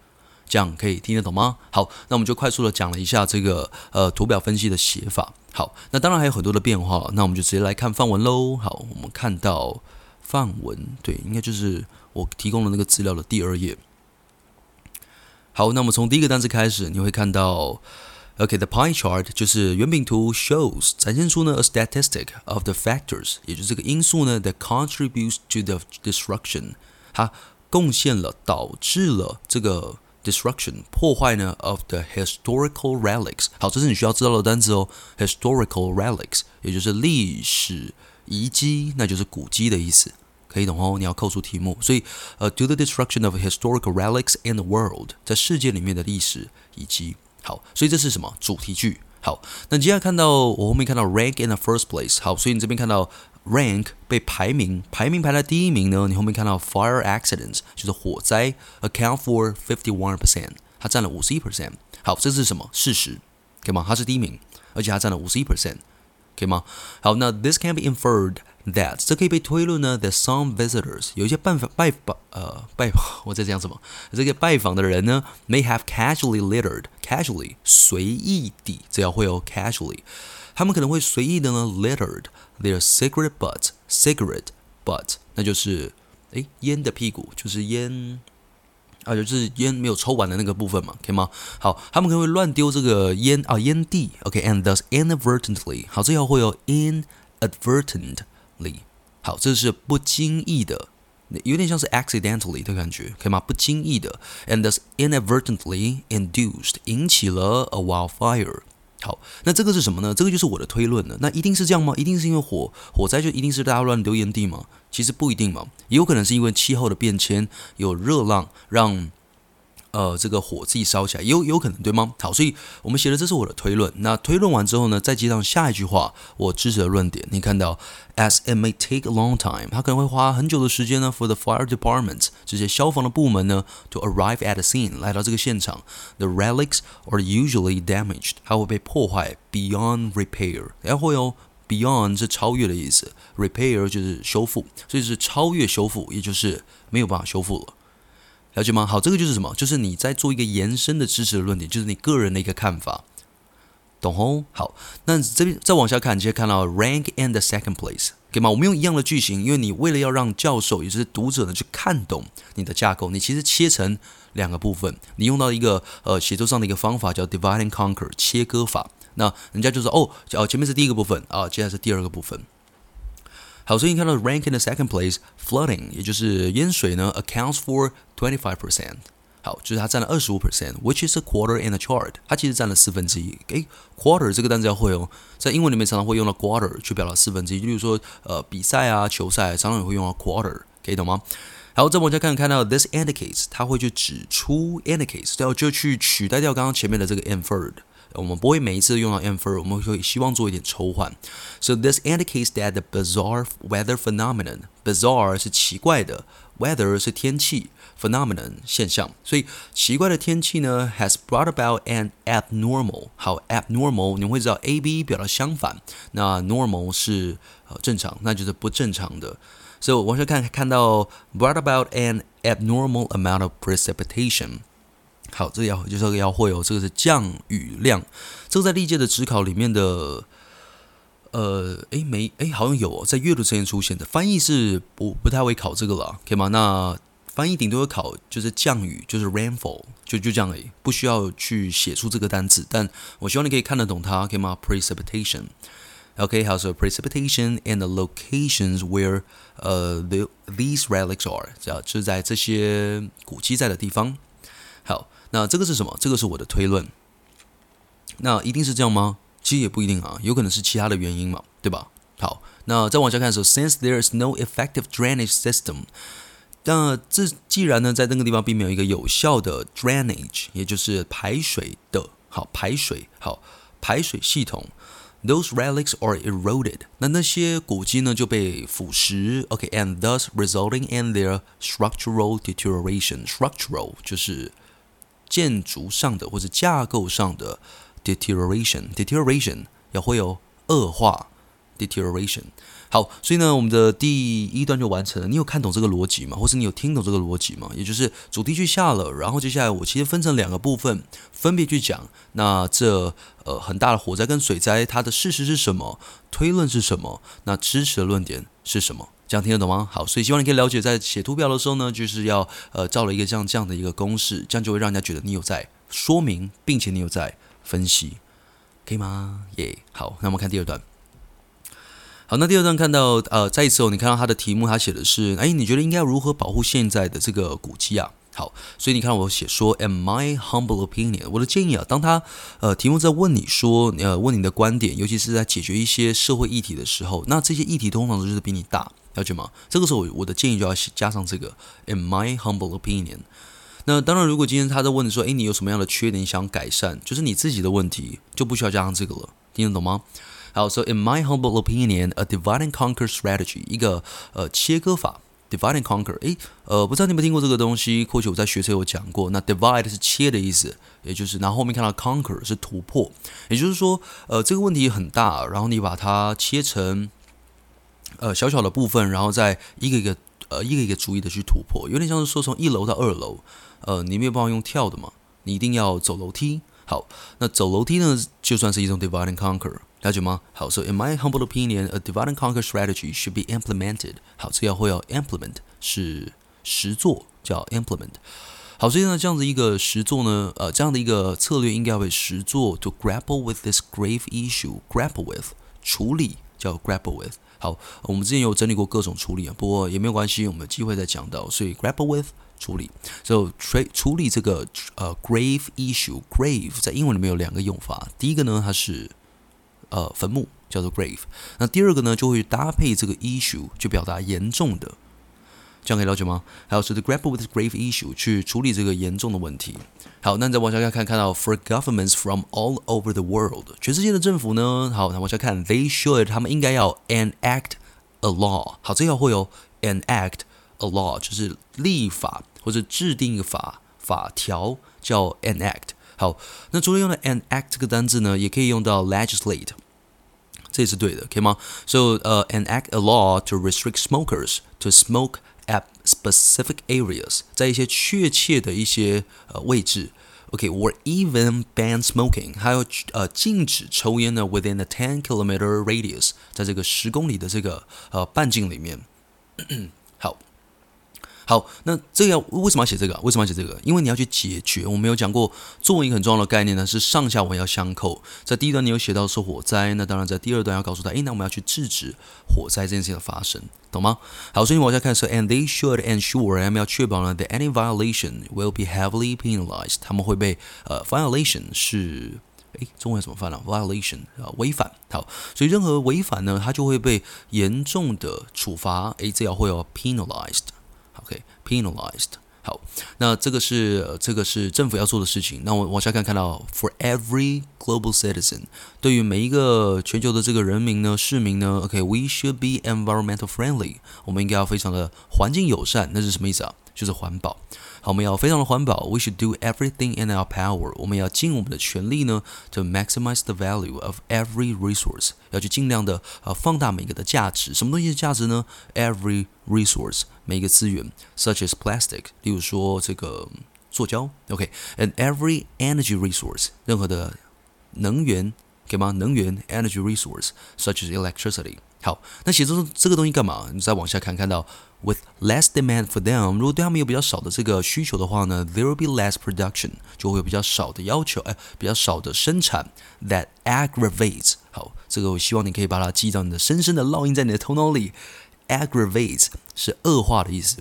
这样可以听得懂吗？好，那我们就快速的讲了一下这个呃图表分析的写法。好，那当然还有很多的变化，那我们就直接来看范文喽。好，我们看到范文，对，应该就是我提供的那个资料的第二页。好，那么从第一个单词开始，你会看到，OK，the pie chart 就是圆饼图，shows 展现出呢 a statistic of the factors，也就是这个因素呢 that contributes to the destruction，它贡献了，导致了这个。Destruction 破坏呢 of the historical relics，好，这是你需要知道的单词哦。Historical relics 也就是历史遗迹，那就是古迹的意思，可以懂哦。你要扣出题目，所以呃，to the destruction of historical relics in the world，在世界里面的历史遗迹。好，所以这是什么主题句？好，那接下来看到我后面看到 rank in the first place，好，所以你这边看到。Rank 被排名，排名排在第一名呢。你后面看到 fire accidents 就是火灾，account for fifty one percent，它占了五十一 percent。好，这是什么事实？可以吗？它是第一名，而且它占了五十一 percent，可以吗？好，那 this can be inferred that 这可以被推论呢，that some visitors 有一些拜访拜访呃拜访，我在讲什么？这个拜访的人呢，may have casually littered casually 随意地，这要会有 casually。他们可能会随意的呢，littered their cigarette butt, cigarette butt，那就是诶烟的屁股，就是烟啊，就是烟没有抽完的那个部分嘛，可以吗？好，他们可能会乱丢这个烟啊烟蒂，OK，and、okay, thus inadvertently，好，这要会有 inadvertent inadvertently，好，这是不经意的，有点像是 accidentally 的感觉，可以吗？不经意的，and thus inadvertently induced，引起了 a wildfire。好，那这个是什么呢？这个就是我的推论了。那一定是这样吗？一定是因为火火灾就一定是大家乱丢烟蒂吗？其实不一定嘛，也有可能是因为气候的变迁，有热浪让。呃，这个火自己烧起来，有有可能对吗？好，所以我们写的这是我的推论。那推论完之后呢，再接上下一句话，我支持的论点。你看到，as it may take a long time，它可能会花很久的时间呢，for the fire department 这些消防的部门呢，to arrive at the scene 来到这个现场，the relics are usually damaged，它会被破坏 beyond repair，然后有 beyond 是超越的意思，repair 就是修复，所以是超越修复，也就是没有办法修复了。了解吗？好，这个就是什么？就是你在做一个延伸的支持的论点，就是你个人的一个看法，懂哦？好，那这边再往下看，你就会看到 rank and the second place，可以吗？我们用一样的句型，因为你为了要让教授也就是读者呢去看懂你的架构，你其实切成两个部分，你用到一个呃写作上的一个方法叫 divide and conquer 切割法，那人家就说哦，哦前面是第一个部分啊，接下来是第二个部分。好，所以你看到 rank in the second place，flooding，也就是淹水呢，accounts for twenty five percent。好，就是它占了二十五 percent，which is a quarter in the chart。它其实占了四分之一。诶，quarter 这个单词要会哦，在英文里面常常会用到 quarter 去表达四分之一。就比如说，呃，比赛啊，球赛常常也会用到 quarter，可以懂吗？好，再往下看，看到 this indicates，它会去指出 indicates，然后就去取代掉刚刚前面的这个 inferred。我们不会每一次用到 infer，我们会希望做一点抽换。So this indicates that the bizarre weather phenomenon, bizarre 是奇怪的，weather 是天气，phenomenon 现象。所以奇怪的天气呢，has brought about an abnormal。好，abnormal 你会知道 ab 表达相反，那 normal 是呃正常，那就是不正常的。所以往下看，看到 brought about an abnormal amount of precipitation。 好，这个要就是这个要会哦，这个是降雨量，这个在历届的职考里面的，呃，诶没诶好像有哦，在阅读之前出现的翻译是不不太会考这个了，可以吗？那翻译顶多会考就是降雨，就是 rainfall，就就这样而已，不需要去写出这个单词，但我希望你可以看得懂它，可以吗？Precipitation，OK，还有是 precipitation and the locations where 呃 the these relics are，这样就是在这些古迹在的地方，好。那这个是什么？这个是我的推论。那一定是这样吗？其实也不一定啊，有可能是其他的原因嘛，对吧？好，那再往下看的时候，since there is no effective drainage system，那这既然呢，在那个地方并没有一个有效的 drainage，也就是排水的，好排水，好排水系统 Those relics are eroded，那那些古迹呢就被腐蚀，OK，and、thus resulting in their structural deterioration。Structural 就是建筑上的或者架构上的 deterioration，deterioration 也会有恶化 deterioration。好，所以呢，我们的第一段就完成了。你有看懂这个逻辑吗？或是你有听懂这个逻辑吗？也就是主题句下了，然后接下来我其实分成两个部分，分别去讲。那这呃很大的火灾跟水灾，它的事实是什么？推论是什么？那支持的论点是什么？这样听得懂吗？好，所以希望你可以了解，在写图表的时候呢，就是要呃照了一个这样这样的一个公式，这样就会让人家觉得你有在说明，并且你有在分析，可以吗？耶、好，那我们看第二段。好，那第二段看到，呃，再一次哦，你看到它的题目，他写的是，哎，你觉得应该如何保护现在的这个古迹啊？好，所以你看我写说，in my humble opinion，我的建议啊，当他呃题目在问你说，呃，问你的观点，尤其是在解决一些社会议题的时候，那这些议题通常都是比你大，了解吗？这个时候我的建议就要加上这个，in my humble opinion。那当然，如果今天他在问你说，哎，你有什么样的缺点想改善，就是你自己的问题，就不需要加上这个了，听得懂吗？好，so in my humble opinion, a divide and conquer strategy，一个呃切割法，divide and conquer，诶，呃，不知道你有没有听过这个东西？或许我在学车有讲过。那 divide 是切的意思，也就是然后后面看到 conquer 是突破，也就是说，呃，这个问题很大，然后你把它切成呃小小的部分，然后再一个一个呃一个一个逐一的去突破，有点像是说从一楼到二楼，呃，你没有办法用跳的嘛，你一定要走楼梯。好，那走楼梯呢，就算是一种 divide and conquer。了解吗？好，so in my humble opinion, a divide and conquer strategy should be implemented。好，这要会要 implement 是实做，叫 implement。好，所以呢，这样子一个实作呢，呃，这样的一个策略应该为实作 to grapple with this grave issue。grapple with 处理叫 grapple with。好，我们之前有整理过各种处理啊，不过也没有关系，我们有机会再讲到。所以 grapple with 处理，so 处处理这个呃 grave issue。grave 在英文里面有两个用法，第一个呢，它是呃，坟墓叫做 grave。那第二个呢，就会搭配这个 issue，就表达严重的，这样可以了解吗？还有是 to grapple with grave issue，去处理这个严重的问题。好，那你再往下看，看到 for governments from all over the world，全世界的政府呢，好，那往下看，they should，他们应该要 enact a law。好，这要会有 enact a law，就是立法或者制定一个法法条，叫 enact。好，那除了用到 enact 这个单字呢，也可以用到 legislate，这也是对的，可以吗？So，呃、uh,，enact a law to restrict smokers to smoke at specific areas，在一些确切的一些呃位置，OK，or、okay, even ban smoking，还有呃禁止抽烟呢，within a ten kilometer radius，在这个十公里的这个呃半径里面。 好。那这个要为什么要写这个？为什么要写这个？因为你要去解决。我们有讲过，作文一个很重要的概念呢，是上下文要相扣。在第一段你有写到说火灾，那当然在第二段要告诉他，诶，那我们要去制止火灾这件事情的发生，懂吗？好，所以你往下看说，and they should ensure，他们要确保呢，that any violation will be heavily penalized，他们会被呃 violation 是诶，中文怎么翻了？violation 啊，违反。好，所以任何违反呢，它就会被严重的处罚。诶，这要会有 penalized。OK，penalized。好，那这个是这个是政府要做的事情。那我往下看，看到 for every global citizen，对于每一个全球的这个人民呢，市民呢，OK，we should be environmental friendly。我们应该要非常的环境友善。那是什么意思啊？就是环保。好，我们要非常的环保。We should do everything in our power。我们要尽我们的全力呢，to maximize the value of every resource。要去尽量的呃放大每一个的价值。什么东西的价值呢？Every resource，每一个资源，such as plastic，例如说这个塑胶。OK，and、okay. every energy resource，任何的能源，可以吗？能源，energy resource，such as electricity。好，那写这这个东西干嘛？你再往下看，看到。With less demand for them，如果对他们有比较少的这个需求的话呢，there will be less production，就会有比较少的要求，哎，比较少的生产。That aggravates，好，这个我希望你可以把它记到你的深深的烙印在你的头脑里。 Aggravate 是恶化的意思，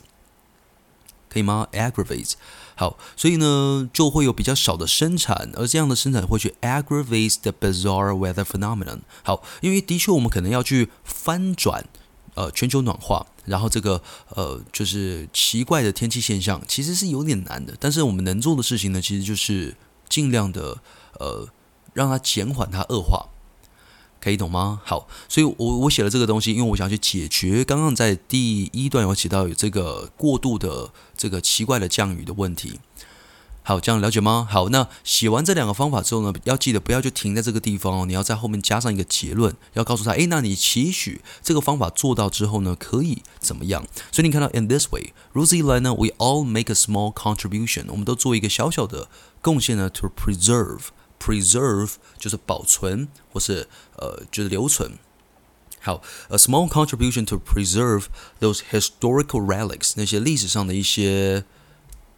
可以吗？aggravate 好，所以呢就会有比较少的生产，而这样的生产会去 aggravate the bizarre weather phenomenon。好，因为的确我们可能要去翻转。呃，全球暖化，然后这个呃，就是奇怪的天气现象，其实是有点难的。但是我们能做的事情呢，其实就是尽量的呃，让它减缓它恶化。可以懂吗？好，所以我我写了这个东西，因为我想去解决刚刚在第一段有写到有这个过度的这个奇怪的降雨的问题。好，这样了解吗？好，那写完这两个方法之后呢，要记得不要就停在这个地方哦，你要在后面加上一个结论，要告诉他，诶，那你期许这个方法做到之后呢，可以怎么样？所以你看到，in this way，如此一来呢，we all make a small contribution，我们都做一个小小的贡献呢，to preserve。Preserve 就是保存，或是呃，就是留存。好，a small contribution to preserve those historical relics，那些历史上的一些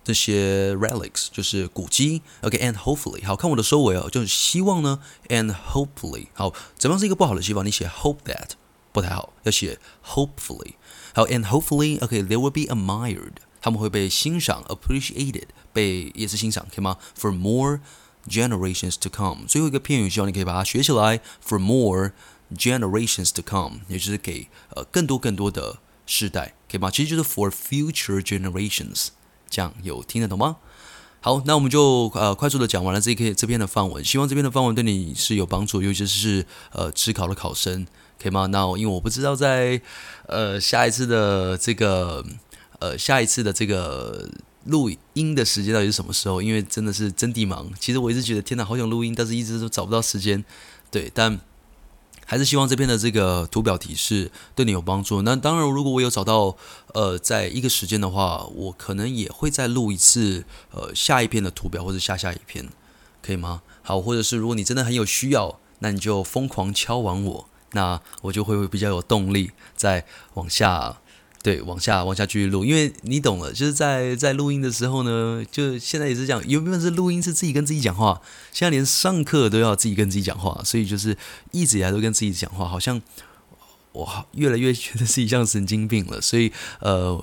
那些 relics，就是古迹。OK，and、okay, hopefully，好，看我的收尾哦，就是希望呢，and hopefully，好，怎么样是一个不好的希望？你写 hope that 不太好，要写 hopefully。好，and hopefully，OK，they、okay, will be admired，他们会被欣赏，appreciated，被也是欣赏，可以吗？For more。 Generations to come，最后一个片语，希望你可以把它学起来。For more generations to come，也就是给呃更多更多的世代，可以吗？其实就是 for future generations，这样有听得懂吗？好，那我们就呃快速的讲完了这个这篇的范文，希望这篇的范文对你是有帮助，尤其是呃指考的考生，可以吗？那因为我不知道在呃下一次的这个呃下一次的这个。录音的时间到底是什么时候？因为真的是真的忙。其实我一直觉得天哪，好想录音，但是一直都找不到时间。对，但还是希望这边的这个图表提示对你有帮助。那当然，如果我有找到呃，在一个时间的话，我可能也会再录一次呃下一篇的图表或者下下一篇，可以吗？好，或者是如果你真的很有需要，那你就疯狂敲完我，那我就会比较有动力再往下。对，往下往下继续录，因为你懂了，就是在在录音的时候呢，就现在也是这样，有没有是录音是自己跟自己讲话，现在连上课都要自己跟自己讲话，所以就是一直以来都跟自己讲话，好像我越来越觉得自己像神经病了，所以呃，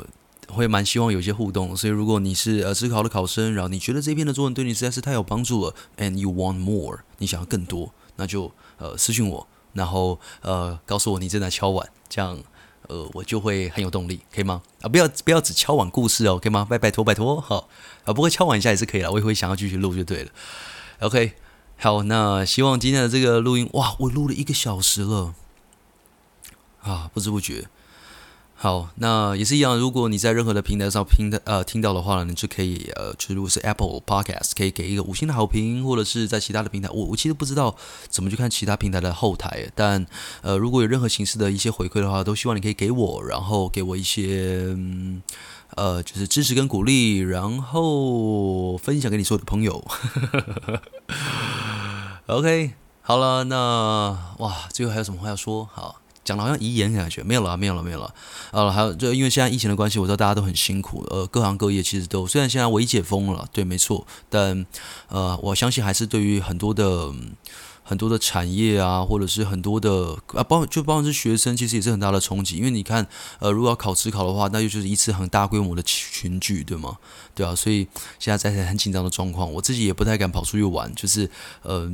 会蛮希望有些互动，所以如果你是呃自考的考生，然后你觉得这篇的作文对你实在是太有帮助了，and you want more，你想要更多，那就呃私信我，然后呃告诉我你正在敲碗，这样。呃，我就会很有动力，可以吗？啊，不要不要只敲碗故事哦，可以吗？拜拜托拜托，好啊，不过敲完一下也是可以了，我也会想要继续录就对了。OK，好，那希望今天的这个录音，哇，我录了一个小时了，啊，不知不觉。好，那也是一样。如果你在任何的平台上听的呃听到的话呢，你就可以呃，就如果是 Apple Podcast，可以给一个五星的好评，或者是在其他的平台，我我其实不知道怎么去看其他平台的后台，但呃，如果有任何形式的一些回馈的话，都希望你可以给我，然后给我一些嗯呃，就是支持跟鼓励，然后分享给你所有的朋友。OK，好了，那哇，最后还有什么话要说？好。讲的好像遗言感觉，没有了，没有了，没有了。呃，还有就因为现在疫情的关系，我知道大家都很辛苦。呃，各行各业其实都虽然现在微解封了，对，没错，但呃，我相信还是对于很多的很多的产业啊，或者是很多的啊，包就包括是学生，其实也是很大的冲击。因为你看，呃，如果要考职考的话，那就就是一次很大规模的群聚，对吗？对啊，所以现在在很紧张的状况，我自己也不太敢跑出去玩，就是呃。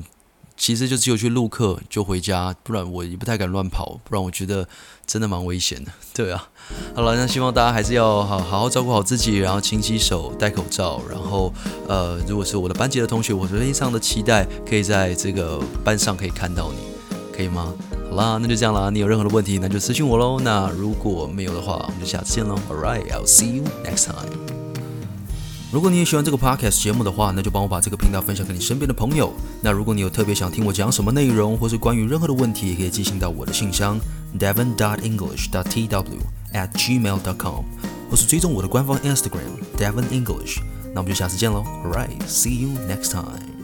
其实就只有去录课就回家，不然我也不太敢乱跑，不然我觉得真的蛮危险的。对啊，好了，那希望大家还是要好好好照顾好自己，然后勤洗手、戴口罩，然后呃，如果是我的班级的同学，我非常的期待可以在这个班上可以看到你，可以吗？好啦，那就这样啦。你有任何的问题，那就私信我喽。那如果没有的话，我们就下次见喽。All right, I'll see you next time. 如果你也喜欢这个 podcast 节目的话，那就帮我把这个频道分享给你身边的朋友。那如果你有特别想听我讲什么内容，或是关于任何的问题，也可以寄信到我的信箱 devon dot english dot tw at gmail dot com，或是追踪我的官方 Instagram devon english。那我们就下次见喽。Alright, see you next time.